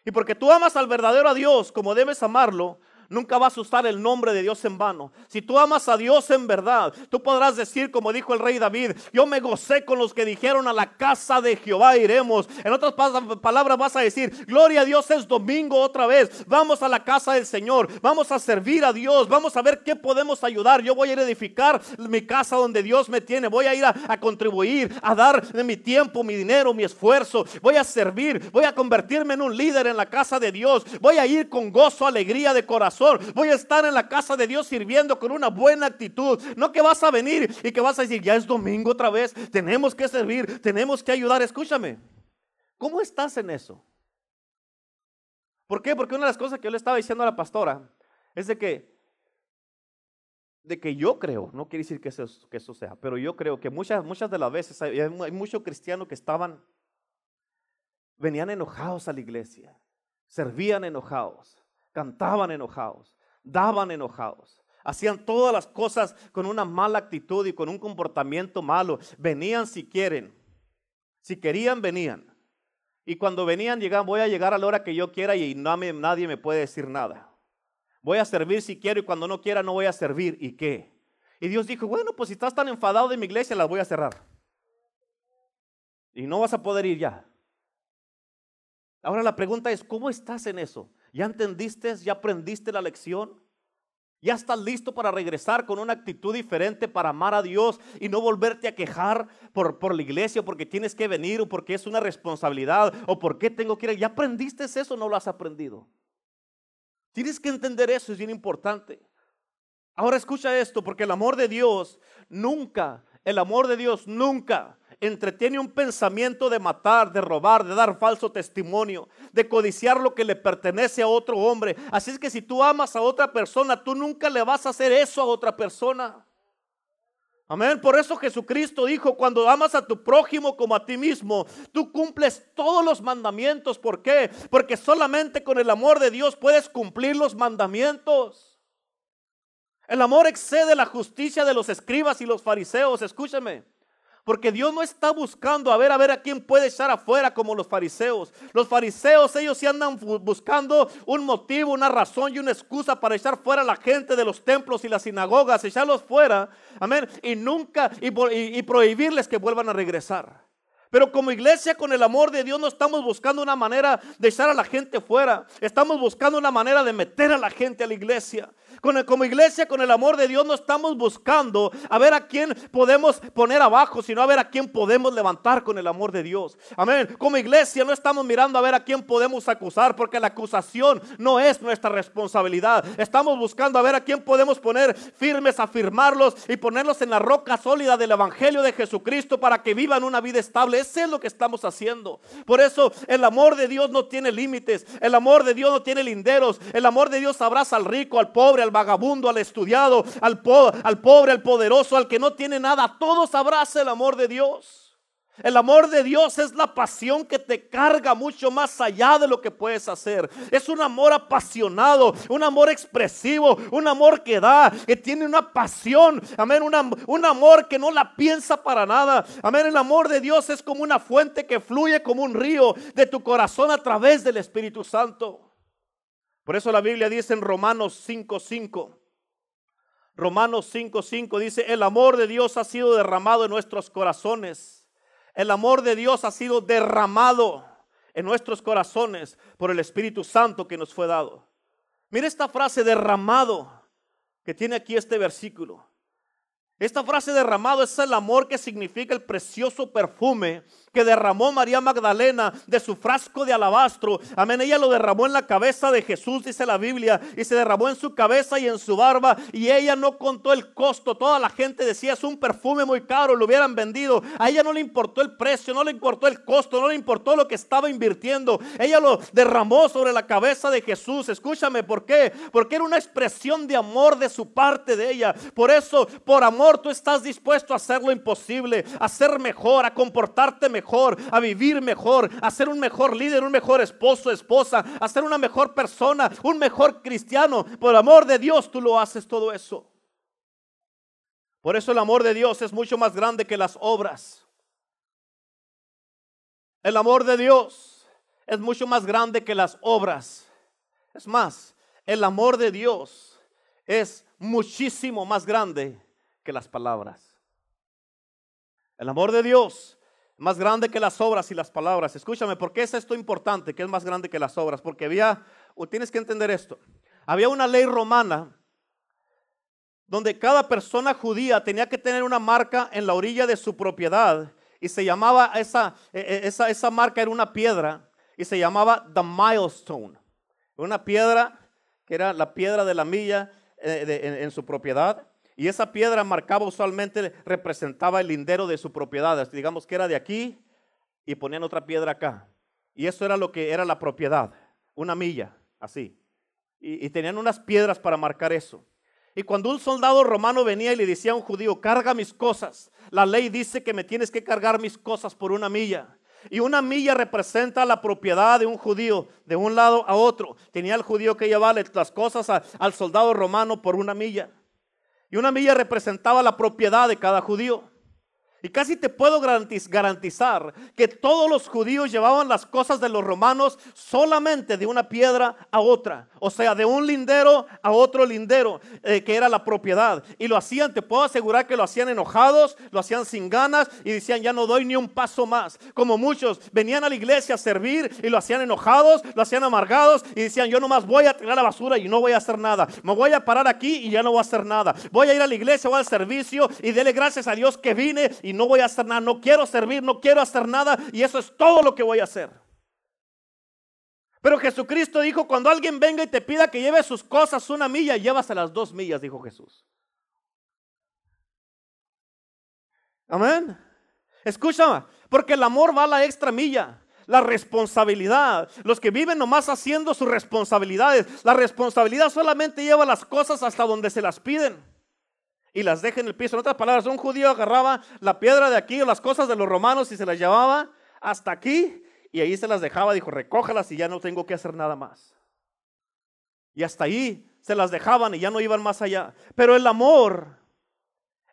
Y porque tú amas al verdadero Dios como debes amarlo, nunca vas a usar el nombre de Dios en vano. Si tú amas a Dios en verdad, tú podrás decir, como dijo el rey David, yo me gocé con los que dijeron a la casa de Jehová iremos. En otras palabras vas a decir, gloria a Dios es domingo otra vez. Vamos a la casa del Señor, vamos a servir a Dios, vamos a ver qué podemos ayudar. Yo voy a ir a edificar mi casa donde Dios me tiene. Voy a ir a, a contribuir, a dar de mi tiempo, mi dinero, mi esfuerzo. Voy a servir, voy a convertirme en un líder en la casa de Dios. Voy a ir con gozo, alegría de corazón Voy a estar en la casa de Dios sirviendo con una buena actitud. No que vas a venir y que vas a decir, ya es domingo otra vez, tenemos que servir, tenemos que ayudar. Escúchame, ¿cómo estás en eso? ¿Por qué? Porque una de las cosas que yo le estaba diciendo a la pastora es de que de que yo creo, no quiere decir que eso, sea, pero yo creo que muchas, muchas de las veces hay, hay muchos cristianos que estaban, venían enojados a la iglesia, servían enojados, cantaban enojados, daban enojados, hacían todas las cosas con una mala actitud y con un comportamiento malo. Venían si quieren, si querían, venían. Y cuando venían, llegaban, voy a llegar a la hora que yo quiera y nadie me puede decir nada. Voy a servir si quiero y cuando no quiera no voy a servir. ¿Y qué? Y Dios dijo, bueno, pues si estás tan enfadado de mi iglesia, las voy a cerrar. Y no vas a poder ir ya. Ahora la pregunta es, ¿cómo estás en eso? ¿Ya entendiste? ¿Ya aprendiste la lección? ¿Ya estás listo para regresar con una actitud diferente para amar a Dios y no volverte a quejar por, por la iglesia porque tienes que venir o porque es una responsabilidad o porque tengo que ir? ¿Ya aprendiste eso o no lo has aprendido? Tienes que entender eso, es bien importante. Ahora escucha esto, porque el amor de Dios nunca, el amor de Dios nunca entretiene un pensamiento de matar, de robar, de dar falso testimonio, de codiciar lo que le pertenece a otro hombre. Así es que si tú amas a otra persona, tú nunca le vas a hacer eso a otra persona. Amén. Por eso Jesucristo dijo, cuando amas a tu prójimo como a ti mismo, tú cumples todos los mandamientos. ¿Por qué? Porque solamente con el amor de Dios puedes cumplir los mandamientos. El amor excede la justicia de los escribas y los fariseos. Escúchame. Porque Dios no está buscando a ver a ver a quién puede echar afuera como los fariseos. Los fariseos ellos sí andan buscando un motivo, una razón y una excusa para echar fuera a la gente de los templos y las sinagogas, echarlos fuera, amén, y nunca y, y prohibirles que vuelvan a regresar. Pero como iglesia con el amor de Dios no estamos buscando una manera de echar a la gente fuera. Estamos buscando una manera de meter a la gente a la iglesia. Con como iglesia, con el amor de Dios, no estamos buscando a ver a quién podemos poner abajo, sino a ver a quién podemos levantar con el amor de Dios. Amén. Como iglesia no estamos mirando a ver a quién podemos acusar, porque la acusación no es nuestra responsabilidad. Estamos buscando a ver a quién podemos poner firmes, afirmarlos y ponerlos en la roca sólida del Evangelio de Jesucristo para que vivan una vida estable. Ese es lo que estamos haciendo. Por eso el amor de Dios no tiene límites. El amor de Dios no tiene linderos. El amor de Dios abraza al rico, al pobre, al vagabundo, al estudiado, al, al pobre, al poderoso, al que no tiene nada. Todos abraza el amor de Dios. El amor de Dios es la pasión que te carga mucho más allá de lo que puedes hacer. Es un amor apasionado, un amor expresivo, un amor que da, que tiene una pasión. Amén, un amor que no la piensa para nada. Amén, el amor de Dios es como una fuente que fluye como un río de tu corazón a través del Espíritu Santo. Por eso la Biblia dice en Romanos 5:5. Romanos 5:5 dice, el amor de Dios ha sido derramado en nuestros corazones el amor de Dios ha sido derramado en nuestros corazones por el Espíritu Santo que nos fue dado. Mira esta frase derramado que tiene aquí este versículo. Esta frase derramado es el amor que significa el precioso perfume que derramó María Magdalena de su frasco de alabastro. Amén. Ella lo derramó en la cabeza de Jesús, dice la Biblia, y se derramó en su cabeza y en su barba. Y ella no contó el costo. Toda la gente decía es un perfume muy caro, lo hubieran vendido. A ella no le importó el precio, no le importó el costo, no le importó lo que estaba invirtiendo. Ella lo derramó sobre la cabeza de Jesús. Escúchame, ¿por qué? Porque era una expresión de amor de su parte de ella. Por eso, por amor, tú estás dispuesto a hacer lo imposible, a ser mejor, a comportarte mejor a vivir mejor, a ser un mejor líder, un mejor esposo, esposa, a ser una mejor persona, un mejor cristiano. Por amor de Dios tú lo haces todo eso. Por eso el amor de Dios es mucho más grande que las obras. El amor de Dios es mucho más grande que las obras. Es más, el amor de Dios es muchísimo más grande que las palabras. El amor de Dios más grande que las obras y las palabras. Escúchame, ¿por qué es esto importante? Que es más grande que las obras. Porque había, o tienes que entender esto, había una ley romana donde cada persona judía tenía que tener una marca en la orilla de su propiedad y se llamaba, esa, e, e, esa, esa marca era una piedra y se llamaba the milestone. Una piedra que era la piedra de la milla eh, en su propiedad. Y esa piedra marcaba usualmente, representaba el lindero de su propiedad. Digamos que era de aquí y ponían otra piedra acá. Y eso era lo que era la propiedad, una milla, así. Y, tenían unas piedras para marcar eso. Y cuando un soldado romano venía y le decía a un judío, carga mis cosas, la ley dice que me tienes que cargar mis cosas por una milla. Y una milla representa la propiedad de un judío de un lado a otro. Tenía el judío que llevarle las cosas al soldado romano por una milla. Y una milla representaba la propiedad de cada judío. Y casi te puedo garantizar que todos los judíos llevaban las cosas de los romanos solamente de una piedra a otra. O sea, de un lindero a otro lindero, eh, que era la propiedad. Y lo hacían, te puedo asegurar que lo hacían enojados, lo hacían sin ganas y decían, ya no doy ni un paso más. Como muchos venían a la iglesia a servir y lo hacían enojados, lo hacían amargados y decían, yo nomás voy a tirar la basura y no voy a hacer nada. Me voy a parar aquí y ya no voy a hacer nada. Voy a ir a la iglesia, voy al servicio y dele gracias a Dios que vine y no voy a hacer nada, no quiero servir, no quiero hacer nada y eso es todo lo que voy a hacer. Pero Jesucristo dijo, cuando alguien venga y te pida que lleve sus cosas una milla, a las dos millas, dijo Jesús. Amén. Escúchame, porque el amor va a la extra milla. La responsabilidad. Los que viven nomás haciendo sus responsabilidades. La responsabilidad solamente lleva las cosas hasta donde se las piden y las deja en el piso. En otras palabras, un judío agarraba la piedra de aquí o las cosas de los romanos y se las llevaba hasta aquí y ahí se las dejaba. Dijo, recójalas y ya no tengo que hacer nada más. Y hasta ahí se las dejaban y ya no iban más allá. Pero el amor,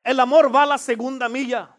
el amor va a la segunda milla.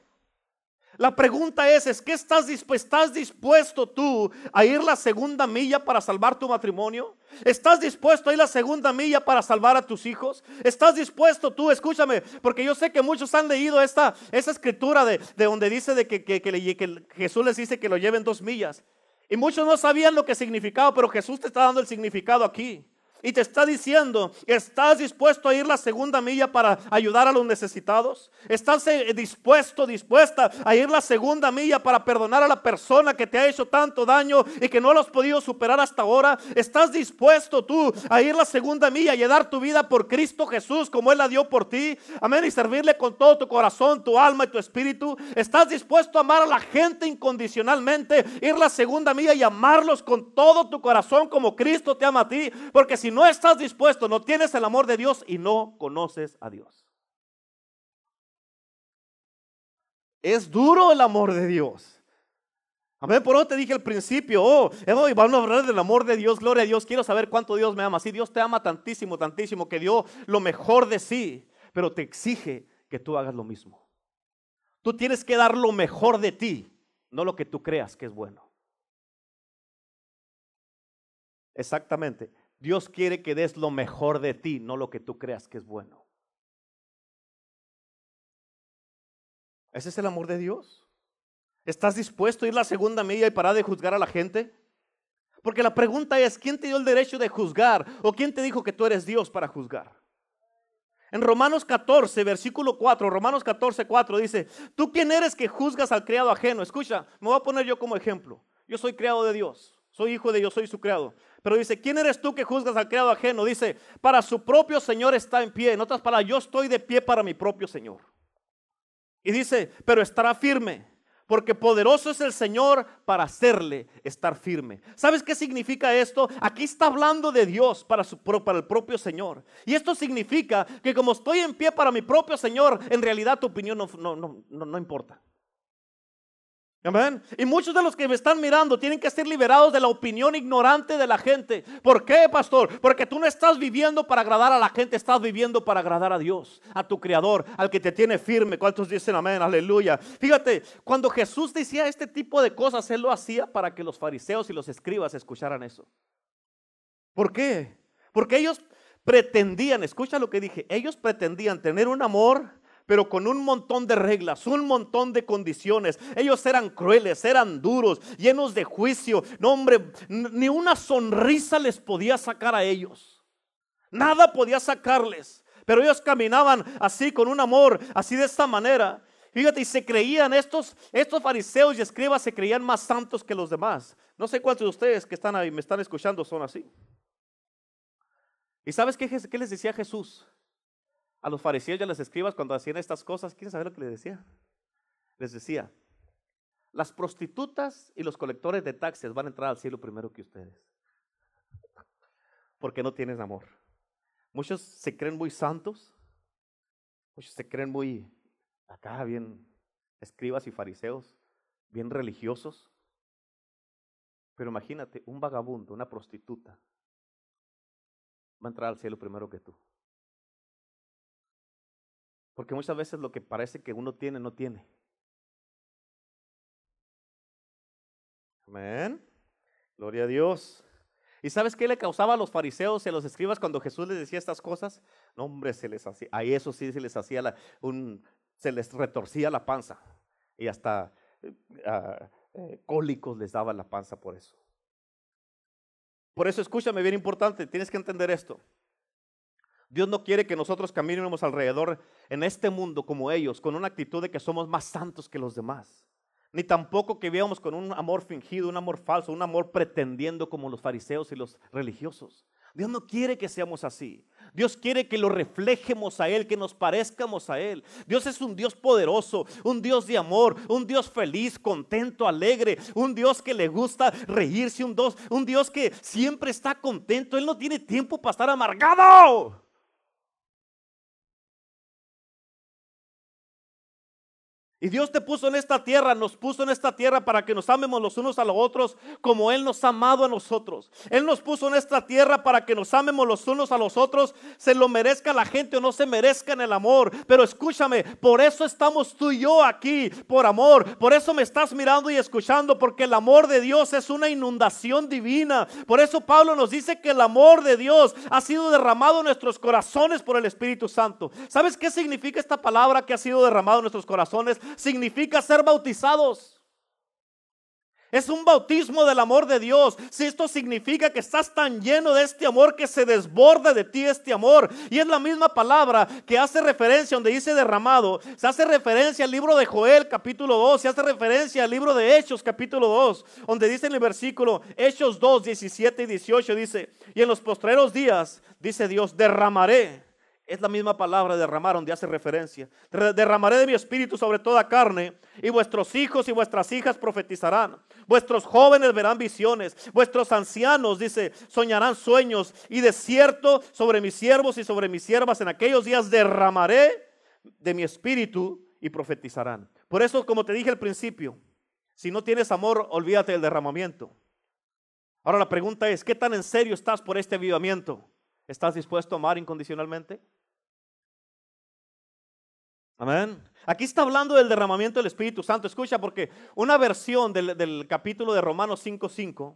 La pregunta es, ¿es que estás dispuesto, tú a ir la segunda milla para salvar tu matrimonio? ¿Estás dispuesto a ir la segunda milla para salvar a tus hijos? ¿Estás dispuesto tú, escúchame, porque yo sé que muchos han leído esta, esa escritura de, donde dice de que, que, que Jesús les dice que lo lleven dos millas. Y muchos no sabían lo que significaba, pero Jesús te está dando el significado aquí y te está diciendo, ¿estás dispuesto a ir la segunda milla para ayudar a los necesitados? ¿Estás eh, dispuesto, dispuesta a ir la segunda milla para perdonar a la persona que te ha hecho tanto daño y que no lo has podido superar hasta ahora? ¿Estás dispuesto tú a ir la segunda milla y a dar tu vida por Cristo Jesús como Él la dio por ti? Amén. Y servirle con todo tu corazón, tu alma y tu espíritu. ¿Estás dispuesto a amar a la gente incondicionalmente? Ir la segunda milla y amarlos con todo tu corazón como Cristo te ama a ti. Porque si no estás dispuesto, no tienes el amor de Dios y no conoces a Dios. Es duro el amor de Dios. Amén, por eso te dije al principio, oh, hoy vamos a hablar del amor de Dios, gloria a Dios, quiero saber cuánto Dios me ama. Sí, Dios te ama tantísimo, tantísimo, que dio lo mejor de sí, pero te exige que tú hagas lo mismo. Tú tienes que dar lo mejor de ti, no lo que tú creas que es bueno. Exactamente. Dios quiere que des lo mejor de ti, no lo que tú creas que es bueno. Ese es el amor de Dios. ¿Estás dispuesto a ir la segunda milla y parar de juzgar a la gente? Porque la pregunta es, ¿quién te dio el derecho de juzgar? ¿O quién te dijo que tú eres Dios para juzgar? En Romanos 14, versículo 4, Romanos 14, 4 dice, ¿tú quién eres que juzgas al criado ajeno? Escucha, me voy a poner yo como ejemplo. Yo soy criado de Dios, soy hijo de Dios, soy su criado. Pero dice, ¿quién eres tú que juzgas al criado ajeno? Dice, para su propio Señor está en pie. En otras palabras, yo estoy de pie para mi propio Señor. Y dice, pero estará firme, porque poderoso es el Señor para hacerle estar firme. ¿Sabes qué significa esto? Aquí está hablando de Dios para, su, para el propio Señor. Y esto significa que como estoy en pie para mi propio Señor, en realidad tu opinión no, no, no, no importa. Amén. Y muchos de los que me están mirando tienen que ser liberados de la opinión ignorante de la gente. ¿Por qué, pastor? Porque tú no estás viviendo para agradar a la gente, estás viviendo para agradar a Dios, a tu Creador, al que te tiene firme. ¿Cuántos dicen amén? Aleluya. Fíjate, cuando Jesús decía este tipo de cosas, Él lo hacía para que los fariseos y los escribas escucharan eso. ¿Por qué? Porque ellos pretendían, escucha lo que dije, ellos pretendían tener un amor pero con un montón de reglas, un montón de condiciones. Ellos eran crueles, eran duros, llenos de juicio. No, hombre, ni una sonrisa les podía sacar a ellos. Nada podía sacarles. Pero ellos caminaban así con un amor, así de esta manera. Fíjate, y se creían estos, estos fariseos y escribas se creían más santos que los demás. No sé cuántos de ustedes que están ahí, me están escuchando, son así. ¿Y sabes qué, qué les decía Jesús? A los fariseos y a los escribas cuando hacían estas cosas, ¿quieren saber lo que les decía? Les decía, las prostitutas y los colectores de taxes van a entrar al cielo primero que ustedes. Porque no tienen amor. Muchos se creen muy santos, muchos se creen muy acá bien escribas y fariseos, bien religiosos. Pero imagínate, un vagabundo, una prostituta, va a entrar al cielo primero que tú. Porque muchas veces lo que parece que uno tiene, no tiene. Amén. Gloria a Dios. ¿Y sabes qué le causaba a los fariseos y a los escribas cuando Jesús les decía estas cosas? No, hombre, se les hacía, a eso sí se les hacía se les retorcía la panza y hasta eh, ah, eh, cólicos les daba la panza por eso. Por eso escúchame, bien importante, tienes que entender esto. Dios no quiere que nosotros caminemos alrededor en este mundo como ellos, con una actitud de que somos más santos que los demás. Ni tampoco que veamos con un amor fingido, un amor falso, un amor pretendiendo como los fariseos y los religiosos. Dios no quiere que seamos así. Dios quiere que lo reflejemos a Él, que nos parezcamos a Él. Dios es un Dios poderoso, un Dios de amor, un Dios feliz, contento, alegre, un Dios que le gusta reírse, un Dios, un Dios que siempre está contento. Él no tiene tiempo para estar amargado. Y Dios te puso en esta tierra, nos puso en esta tierra para que nos amemos los unos a los otros como Él nos ha amado a nosotros. Él nos puso en esta tierra para que nos amemos los unos a los otros, se lo merezca la gente o no se merezca en el amor. Pero escúchame, por eso estamos tú y yo aquí, por amor. Por eso me estás mirando y escuchando, porque el amor de Dios es una inundación divina. Por eso Pablo nos dice que el amor de Dios ha sido derramado en nuestros corazones por el Espíritu Santo. ¿Sabes qué significa esta palabra que ha sido derramado en nuestros corazones? Significa ser bautizados. Es un bautismo del amor de Dios. Si esto significa que estás tan lleno de este amor que se desborda de ti este amor. Y es la misma palabra que hace referencia donde dice derramado. Se hace referencia al libro de Joel capítulo 2. Se hace referencia al libro de Hechos capítulo 2. Donde dice en el versículo Hechos 2, 17 y 18 dice. Y en los postreros días, dice Dios, derramaré es la misma palabra derramar donde hace referencia. Derramaré de mi espíritu sobre toda carne y vuestros hijos y vuestras hijas profetizarán. Vuestros jóvenes verán visiones. Vuestros ancianos, dice, soñarán sueños. Y de cierto sobre mis siervos y sobre mis siervas en aquellos días derramaré de mi espíritu y profetizarán. Por eso, como te dije al principio, Si no tienes amor, olvídate del derramamiento. Ahora la pregunta es, ¿qué tan en serio estás por este avivamiento? ¿Estás dispuesto a amar incondicionalmente? Amén. Aquí está hablando del derramamiento del Espíritu Santo. Escucha, porque una versión del, del capítulo de Romanos 5.5,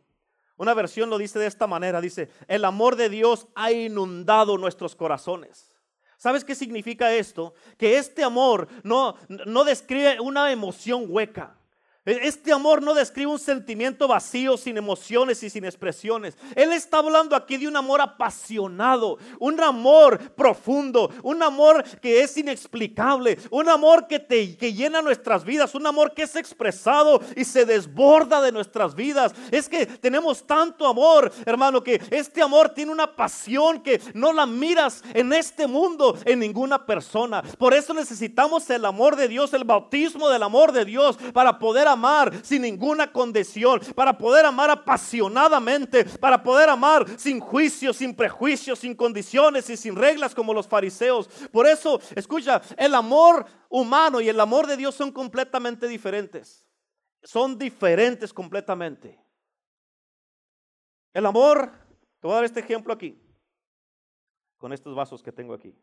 una versión lo dice de esta manera. Dice, el amor de Dios ha inundado nuestros corazones. ¿Sabes qué significa esto? Que este amor no, no describe una emoción hueca. E, este amor no describe un sentimiento vacío, sin emociones y sin expresiones. Él está hablando aquí de un amor apasionado, un amor profundo, un amor que es inexplicable, un amor que, te, que llena nuestras vidas, un amor que es expresado y se desborda de nuestras vidas. Es que tenemos tanto amor, hermano, que este amor tiene una pasión que no la miras en este mundo en ninguna persona. Por eso necesitamos el amor de Dios, el bautismo del amor de Dios para poder amar sin ninguna condición, para poder amar apasionadamente, para poder amar sin juicio, sin prejuicios, sin condiciones y sin reglas como los fariseos. Por eso, escucha, el amor humano y el amor de Dios son completamente diferentes. Son diferentes completamente. El amor, te voy a dar este ejemplo aquí, con estos vasos que tengo aquí.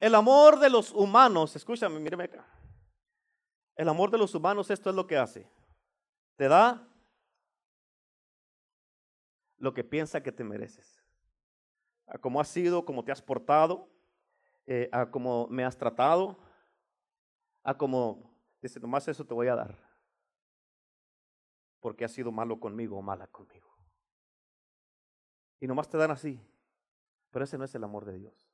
El amor de los humanos, escúchame, míreme acá. El amor de los humanos esto es lo que hace. Te da lo que piensa que te mereces. A cómo has sido, cómo te has portado, eh, a cómo me has tratado, a cómo, dice, nomás eso te voy a dar. Porque has sido malo conmigo o mala conmigo. Y nomás te dan así. Pero ese no es el amor de Dios.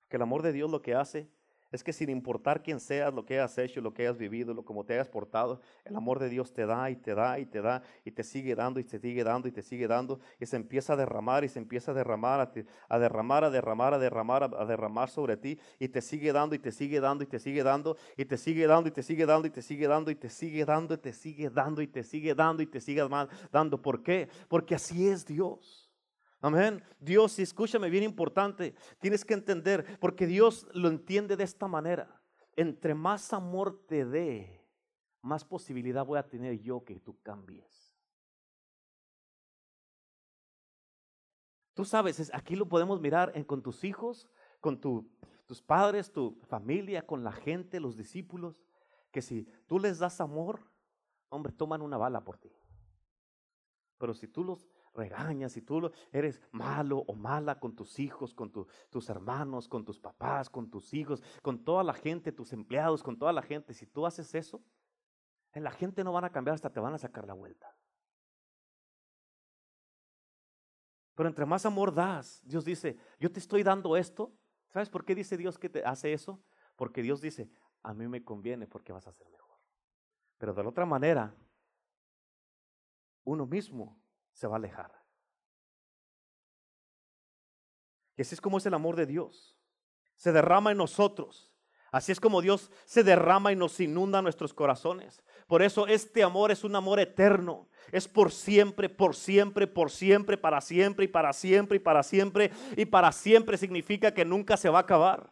Porque el amor de Dios lo que hace es que sin importar quién seas, lo que hayas hecho, lo que hayas vivido, lo como te hayas portado, el amor de Dios te da y te da y te da y te sigue dando y te sigue dando y te sigue dando y se empieza a derramar y se empieza a derramar, a, derramar, a derramar, a derramar, a, derramar sobre ti y te sigue dando y te sigue dando y te sigue dando y te sigue dando y te sigue dando y te sigue dando y te sigue dando y te sigue dando y te sigue dando y te sigue dando. ¿Por qué? Porque así es Dios. Amén. Dios, escúchame, bien importante, tienes que entender, porque Dios lo entiende de esta manera. Entre más amor te dé, más posibilidad voy a tener yo que tú cambies. Tú sabes, aquí lo podemos mirar en, con tus hijos, con tus padres, tu familia, con la gente, los discípulos, que si tú les das amor, hombre, toman una bala por ti. Pero si tú los regañas, si tú eres malo o mala con tus hijos, con tus hermanos, con tus papás, con tus hijos, con toda la gente, tus empleados, con toda la gente, si tú haces eso, en la gente no van a cambiar, hasta te van a sacar la vuelta. Pero entre más amor das, Dios dice, yo te estoy dando esto. ¿Sabes por qué dice Dios que te hace eso? Porque Dios dice, a mí me conviene porque vas a ser mejor. Pero de la otra manera, uno mismo se va a alejar. Y así es como es el amor de Dios. Se derrama en nosotros. Así es como Dios se derrama y nos inunda nuestros corazones. Por eso este amor es un amor eterno. Es por siempre, por siempre, por siempre, para siempre y para siempre y para siempre. Y para siempre significa que nunca se va a acabar.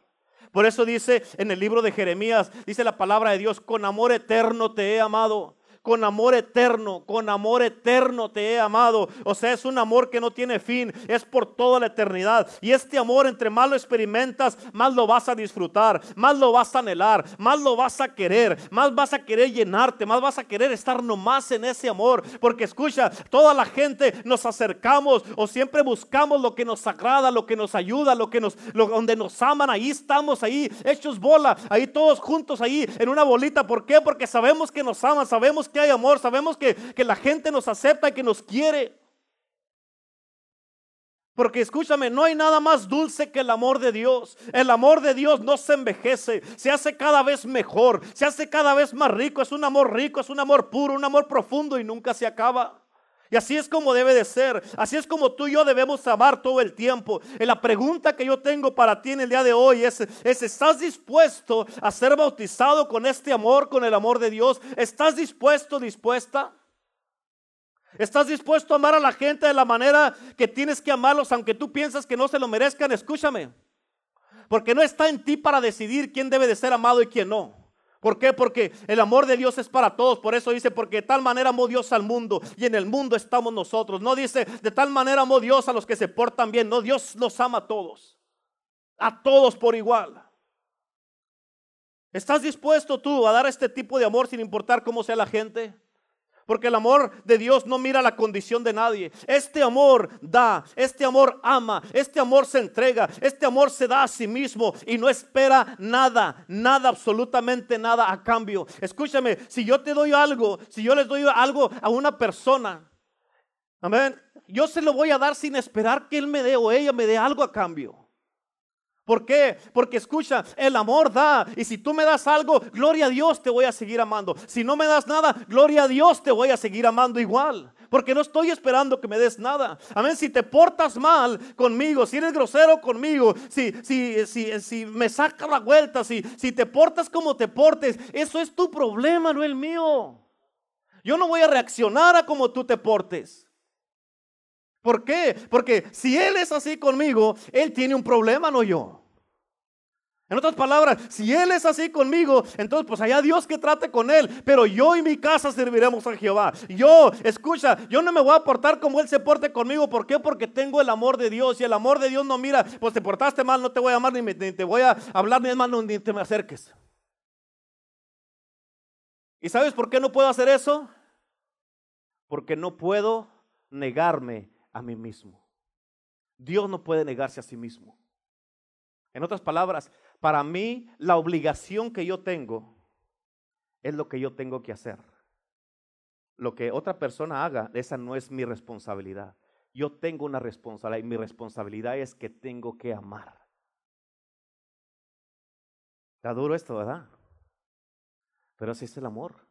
Por eso dice en el libro de Jeremías, dice la palabra de Dios, con amor eterno te he amado con amor eterno, con amor eterno te he amado. O sea, es un amor que no tiene fin, es por toda la eternidad. Y este amor, entre más lo experimentas, más lo vas a disfrutar, más lo vas a anhelar, más lo vas a querer, más vas a querer llenarte, más vas a querer estar nomás en ese amor. Porque escucha, toda la gente nos acercamos o siempre buscamos lo que nos agrada, lo que nos ayuda, lo que nos, donde nos aman. Ahí estamos, ahí hechos bola, ahí todos juntos, ahí en una bolita. ¿Por qué? Porque sabemos que nos aman, sabemos que hay amor, sabemos que, que la gente nos acepta y que nos quiere. Porque escúchame, no hay nada más dulce que el amor de Dios. El amor de Dios no se envejece, se hace cada vez mejor, se hace cada vez más rico. Es un amor rico, es un amor puro, un amor profundo y nunca se acaba. Y así es como debe de ser. Así es como tú y yo debemos amar todo el tiempo. Y la pregunta que yo tengo para ti en el día de hoy es, es, ¿estás dispuesto a ser bautizado con este amor, con el amor de Dios? ¿Estás dispuesto, dispuesta? ¿Estás dispuesto a amar a la gente de la manera que tienes que amarlos aunque tú piensas que no se lo merezcan? Escúchame. Porque no está en ti para decidir quién debe de ser amado y quién no. ¿Por qué? Porque el amor de Dios es para todos. Por eso dice, porque de tal manera amó Dios al mundo y en el mundo estamos nosotros. No dice, de tal manera amó Dios a los que se portan bien. No, Dios los ama a todos. A todos por igual. ¿Estás dispuesto tú a dar este tipo de amor sin importar cómo sea la gente? Porque el amor de Dios no mira la condición de nadie. Este amor da, este amor ama, este amor se entrega, este amor se da a sí mismo y no espera nada, nada, absolutamente nada a cambio. Escúchame, si yo te doy algo, si yo les doy algo a una persona, amén, yo se lo voy a dar sin esperar que él me dé o ella me dé algo a cambio. ¿Por qué? Porque escucha, el amor da. Y si tú me das algo, gloria a Dios, te voy a seguir amando. Si no me das nada, gloria a Dios, te voy a seguir amando igual. Porque no estoy esperando que me des nada. Amén. Si te portas mal conmigo, si eres grosero conmigo, si, si, si, si me sacas la vuelta, si, si te portas como te portes, eso es tu problema, no el mío. Yo no voy a reaccionar a como tú te portes. ¿Por qué? Porque si Él es así conmigo, Él tiene un problema, no yo. En otras palabras, si Él es así conmigo, entonces pues allá Dios que trate con Él. Pero yo y mi casa serviremos a Jehová. Yo, escucha, yo no me voy a portar como Él se porte conmigo. ¿Por qué? Porque tengo el amor de Dios. Y el amor de Dios no mira, pues te portaste mal, no te voy a amar, ni, te voy a hablar, ni más, ni te me acerques. ¿Y sabes por qué no puedo hacer eso? Porque no puedo negarme a mí mismo. Dios no puede negarse a sí mismo. En otras palabras, para mí la obligación que yo tengo es lo que yo tengo que hacer. Lo que otra persona haga, esa no es mi responsabilidad. Yo tengo una responsabilidad y mi responsabilidad es que tengo que amar. Está duro esto, ¿verdad? Pero así es el amor.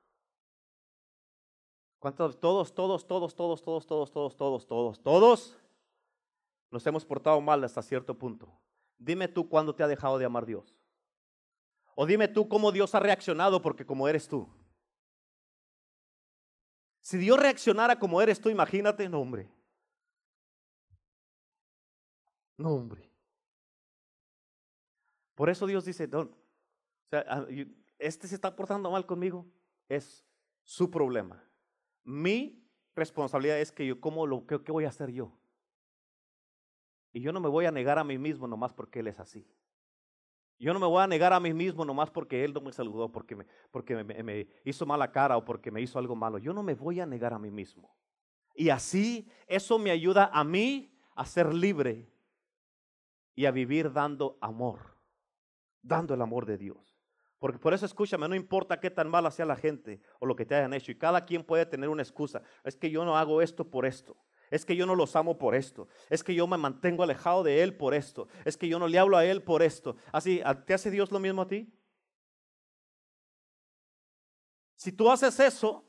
¿Cuántos? Todos, todos, todos, todos, todos, todos, todos, todos, todos, todos nos hemos portado mal hasta cierto punto. Dime tú cuándo te ha dejado de amar Dios. O dime tú cómo Dios ha reaccionado porque como eres tú. Si Dios reaccionara como eres tú, imagínate, no hombre. No hombre. Por eso Dios dice, o sea, este se está portando mal conmigo, es su problema. Mi responsabilidad es que yo, ¿cómo lo, qué voy a hacer yo? Y yo no me voy a negar a mí mismo nomás porque Él es así. Yo no me voy a negar a mí mismo nomás porque Él no me saludó, porque me, porque me, hizo mala cara o porque me hizo algo malo. Yo no me voy a negar a mí mismo. Y así eso me ayuda a mí a ser libre y a vivir dando amor, dando el amor de Dios. Porque por eso escúchame, no importa qué tan mala sea la gente o lo que te hayan hecho. Y cada quien puede tener una excusa. Es que yo no hago esto por esto. Es que yo no los amo por esto. Es que yo me mantengo alejado de Él por esto. Es que yo no le hablo a Él por esto. Así, ¿te hace Dios lo mismo a ti? Si tú haces eso,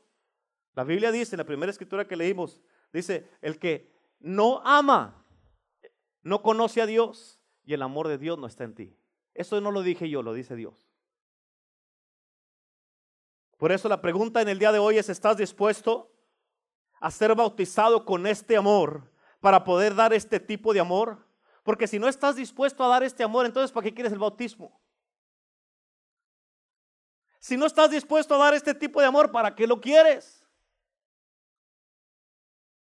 la Biblia dice, en la primera escritura que leímos, dice, el que no ama, no conoce a Dios y el amor de Dios no está en ti. Eso no lo dije yo, lo dice Dios. Por eso la pregunta en el día de hoy es, ¿estás dispuesto a ser bautizado con este amor para poder dar este tipo de amor? Porque si no estás dispuesto a dar este amor, entonces ¿para qué quieres el bautismo? Si no estás dispuesto a dar este tipo de amor, ¿para qué lo quieres?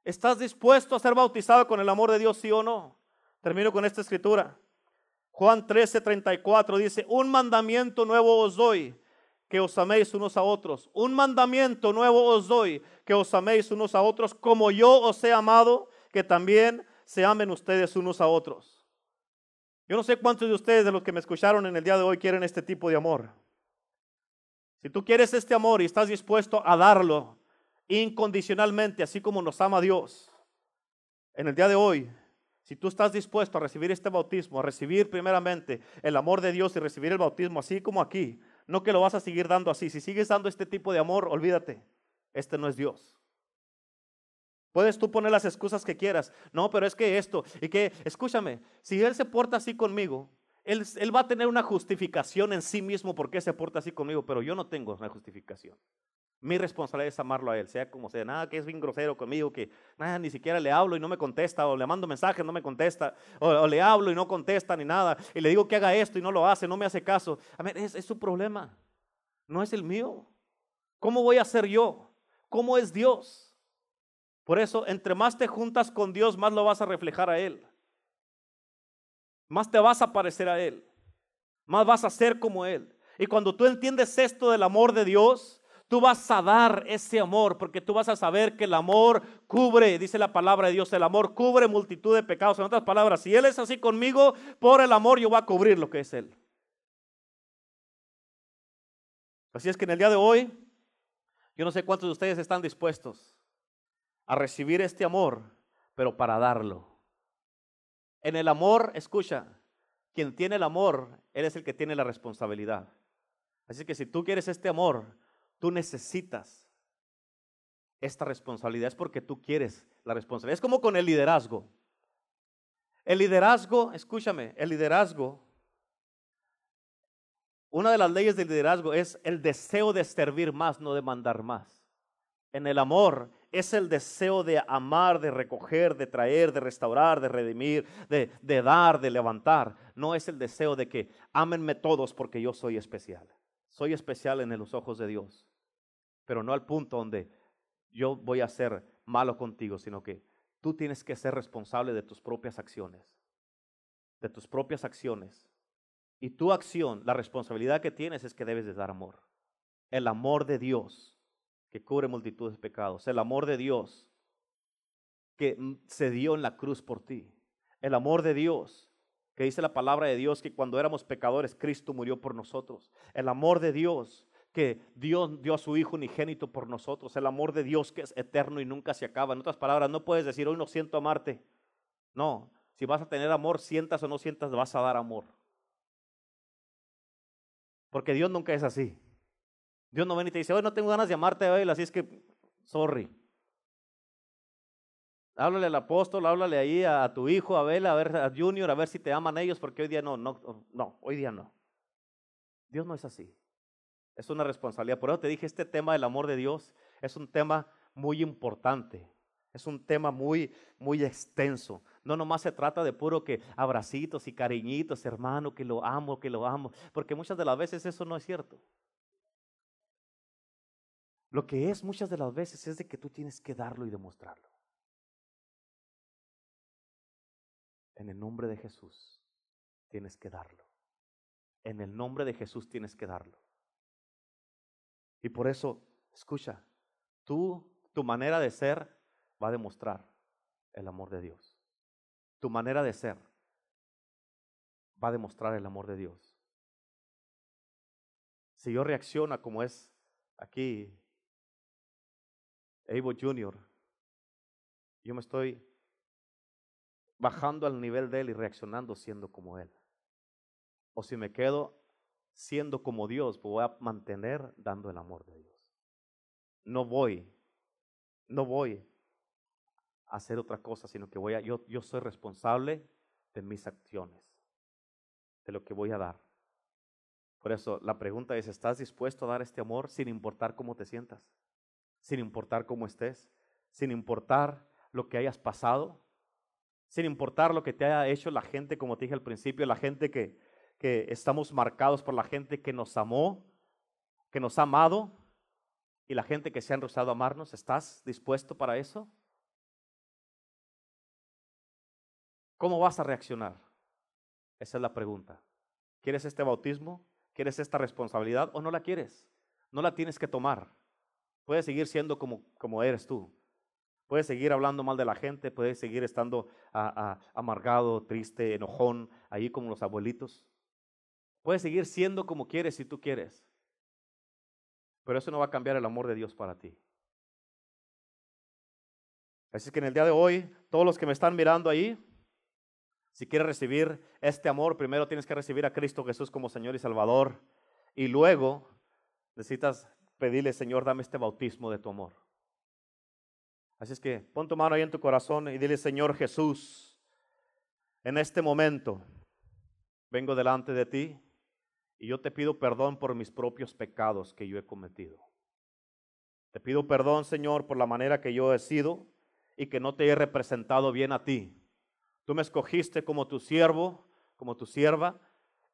¿Estás dispuesto a ser bautizado con el amor de Dios, sí o no? Termino con esta escritura. Juan 13, 34 dice, un mandamiento nuevo os doy, que os améis unos a otros. Un mandamiento nuevo os doy, que os améis unos a otros, como yo os he amado, que también se amen ustedes unos a otros. Yo no sé cuántos de ustedes, de los que me escucharon en el día de hoy, quieren este tipo de amor. Si tú quieres este amor y estás dispuesto a darlo incondicionalmente, así como nos ama Dios, en el día de hoy, si tú estás dispuesto a recibir este bautismo, a recibir primeramente el amor de Dios y recibir el bautismo, así como aquí, no que lo vas a seguir dando así. Si sigues dando este tipo de amor, olvídate. Este no es Dios. Puedes tú poner las excusas que quieras. No, pero es que esto, y que, escúchame, si Él se porta así conmigo, él, él, va a tener una justificación en sí mismo porque se porta así conmigo, pero yo no tengo una justificación. Mi responsabilidad es amarlo a Él, sea como sea. Nada que es bien grosero conmigo, que nada, ni siquiera le hablo y no me contesta, o le mando mensajes, no me contesta, o, le hablo y no contesta ni nada, y le digo que haga esto y no lo hace, no me hace caso. A ver, es, es su problema. no es el mío. ¿Cómo voy a ser yo? ¿Cómo es Dios? Por eso, entre más te juntas con Dios, más lo vas a reflejar a Él. Más te vas a parecer a Él. Más vas a ser como Él. Y cuando tú entiendes esto del amor de Dios, Tú vas a dar ese amor porque tú vas a saber que el amor cubre, dice la palabra de Dios, el amor cubre multitud de pecados. En otras palabras, si Él es así conmigo, por el amor yo voy a cubrir lo que es Él. Así es que en el día de hoy, yo no sé cuántos de ustedes están dispuestos a recibir este amor, pero para darlo. En el amor, escucha, quien tiene el amor, Él es el que tiene la responsabilidad. Así que si tú quieres este amor, Tú necesitas esta responsabilidad, es porque tú quieres la responsabilidad. Es como con el liderazgo. El liderazgo, escúchame, el liderazgo, una de las leyes del liderazgo es el deseo de servir más, no de mandar más. En el amor es el deseo de amar, de recoger, de traer, de restaurar, de redimir, de, dar, de levantar. No es el deseo de que amenme todos porque yo soy especial. Soy especial en los ojos de Dios pero no al punto donde yo voy a ser malo contigo, sino que tú tienes que ser responsable de tus propias acciones, de tus propias acciones. Y tu acción, la responsabilidad que tienes es que debes de dar amor. El amor de Dios que cubre multitudes de pecados. El amor de Dios que se dio en la cruz por ti. El amor de Dios que dice la palabra de Dios que cuando éramos pecadores Cristo murió por nosotros. El amor de Dios que Dios dio a su Hijo unigénito por nosotros, el amor de Dios que es eterno y nunca se acaba. En otras palabras, no puedes decir, hoy no siento amarte. No, si vas a tener amor, sientas o no sientas, vas a dar amor. Porque Dios nunca es así. Dios no viene y te dice, hoy no tengo ganas de amarte, hoy, así es que, sorry. Háblale al apóstol, háblale ahí a, tu hijo, a Abel, a ver a Junior, a ver si te aman ellos, porque hoy día no, no, no, hoy día no. Dios no es así. Es una responsabilidad. Por eso te dije, este tema del amor de Dios es un tema muy importante. Es un tema muy, muy extenso. No nomás se trata de puro que abracitos y cariñitos, hermano, que lo amo, que lo amo. Porque muchas de las veces eso no es cierto. Lo que es muchas de las veces es de que tú tienes que darlo y demostrarlo. En el nombre de Jesús tienes que darlo. En el nombre de Jesús tienes que darlo. Y por eso, escucha, tú, tu manera de ser va a demostrar el amor de Dios. Tu manera de ser va a demostrar el amor de Dios. Si yo reacciona como es aquí Evo Jr., yo me estoy bajando al nivel de él y reaccionando siendo como él. O si me quedo siendo como Dios, pues voy a mantener dando el amor de Dios. No voy, no voy a hacer otra cosa, sino que voy a, yo, yo soy responsable de mis acciones, de lo que voy a dar. Por eso la pregunta es, ¿estás dispuesto a dar este amor sin importar cómo te sientas? Sin importar cómo estés, sin importar lo que hayas pasado, sin importar lo que te haya hecho la gente, como te dije al principio, la gente que, que estamos marcados por la gente que nos amó, que nos ha amado y la gente que se ha enrosado a amarnos. ¿Estás dispuesto para eso? ¿Cómo vas a reaccionar? Esa es la pregunta. ¿Quieres este bautismo? ¿Quieres esta responsabilidad o no la quieres? No la tienes que tomar. Puedes seguir siendo como, como eres tú. Puedes seguir hablando mal de la gente, puedes seguir estando amargado, triste, enojón, ahí como los abuelitos. Puedes seguir siendo como quieres si tú quieres. Pero eso no va a cambiar el amor de Dios para ti. Así que en el día de hoy, todos los que me están mirando ahí, si quieres recibir este amor, primero tienes que recibir a Cristo Jesús como Señor y Salvador. Y luego necesitas pedirle, Señor, dame este bautismo de tu amor. Así es que pon tu mano ahí en tu corazón y dile, Señor Jesús, en este momento vengo delante de ti y yo te pido perdón por mis propios pecados que yo he cometido. Te pido perdón, Señor, por la manera que yo he sido y que no te he representado bien a ti. Tú me escogiste como tu siervo, como tu sierva,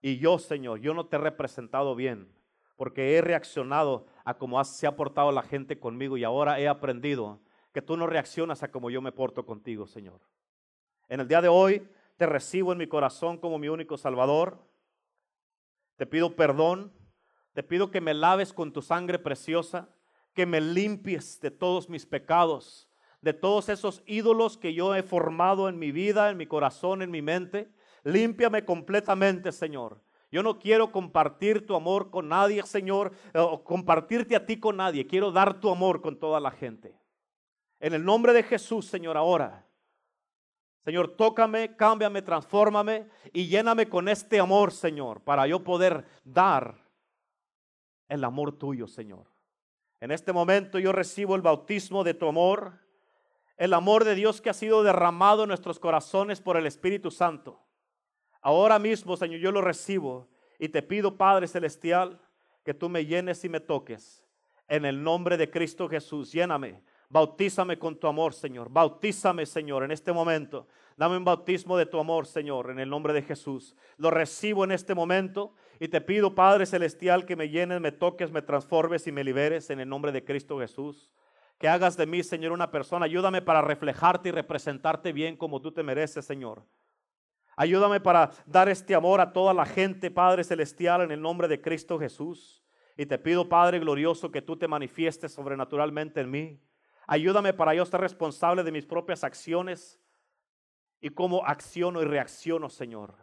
y yo, Señor, yo no te he representado bien. porque he reaccionado a cómo se ha portado la gente conmigo y ahora he aprendido que tú no reaccionas a como yo me porto contigo, Señor. En el día de hoy te recibo en mi corazón como mi único Salvador. Te pido perdón, te pido que me laves con tu sangre preciosa, que me limpies de todos mis pecados, de todos esos ídolos que yo he formado en mi vida, en mi corazón, en mi mente. Límpiame completamente, Señor. Yo no quiero compartir tu amor con nadie, Señor, o compartirte a ti con nadie. Quiero dar tu amor con toda la gente. En el nombre de Jesús, Señor, ahora. Señor, tócame, cámbiame, transfórmame y lléname con este amor, Señor, para yo poder dar el amor tuyo, Señor. En este momento yo recibo el bautismo de tu amor, el amor de Dios que ha sido derramado en nuestros corazones por el Espíritu Santo. Ahora mismo, Señor, yo lo recibo y te pido, Padre Celestial, que tú me llenes y me toques. En el nombre de Cristo Jesús, lléname. Bautízame con tu amor, Señor. Bautízame, Señor, en este momento. Dame un bautismo de tu amor, Señor, en el nombre de Jesús. Lo recibo en este momento y te pido, Padre Celestial, que me llenes, me toques, me transformes y me liberes en el nombre de Cristo Jesús. Que hagas de mí, Señor, una persona. Ayúdame para reflejarte y representarte bien como tú te mereces, Señor. Ayúdame para dar este amor a toda la gente, Padre Celestial, en el nombre de Cristo Jesús. Y te pido, Padre glorioso, que tú te manifiestes sobrenaturalmente en mí. Ayúdame para yo estar responsable de mis propias acciones y cómo acciono y reacciono, Señor,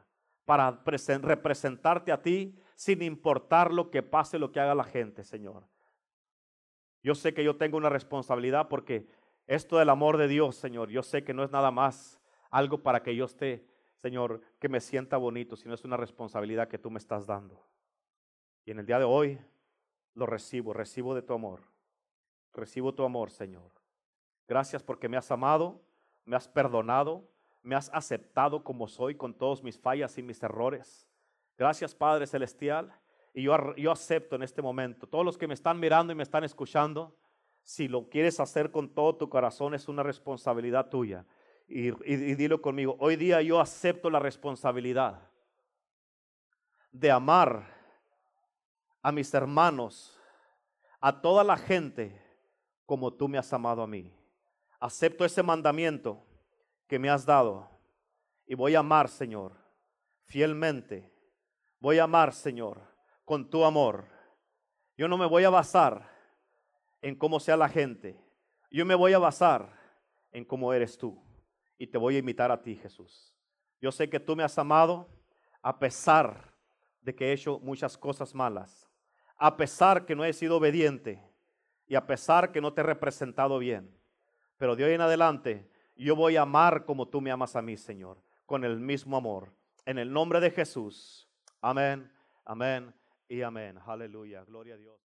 para representarte a ti sin importar lo que pase, lo que haga la gente, Señor. Yo sé que yo tengo una responsabilidad porque esto del amor de Dios, Señor, yo sé que no es nada más algo para que yo esté Señor, que me sienta bonito, sino es una responsabilidad que tú me estás dando. Y en el día de hoy lo recibo, recibo de tu amor. Recibo tu amor, Señor. Gracias porque me has amado, me has perdonado, me has aceptado como soy con todos mis fallas y mis errores. Gracias, Padre Celestial. Y yo, yo acepto en este momento, todos los que me están mirando y me están escuchando, si lo quieres hacer con todo tu corazón, es una responsabilidad tuya y, dilo conmigo, hoy día yo acepto la responsabilidad de amar a mis hermanos, a toda la gente como tú me has amado a mí. Acepto ese mandamiento que me has dado y voy a amar, Señor, fielmente. Voy a amar, Señor, con tu amor. Yo no me voy a basar en cómo sea la gente. Yo me voy a basar en cómo eres tú y te voy a imitar a ti, Jesús. Yo sé que tú me has amado a pesar de que he hecho muchas cosas malas, a pesar que no he sido obediente y a pesar que no te he representado bien. Pero de hoy en adelante yo voy a amar como tú me amas a mí, Señor, con el mismo amor. En el nombre de Jesús. Amén, amén y amén. Aleluya. Gloria a Dios.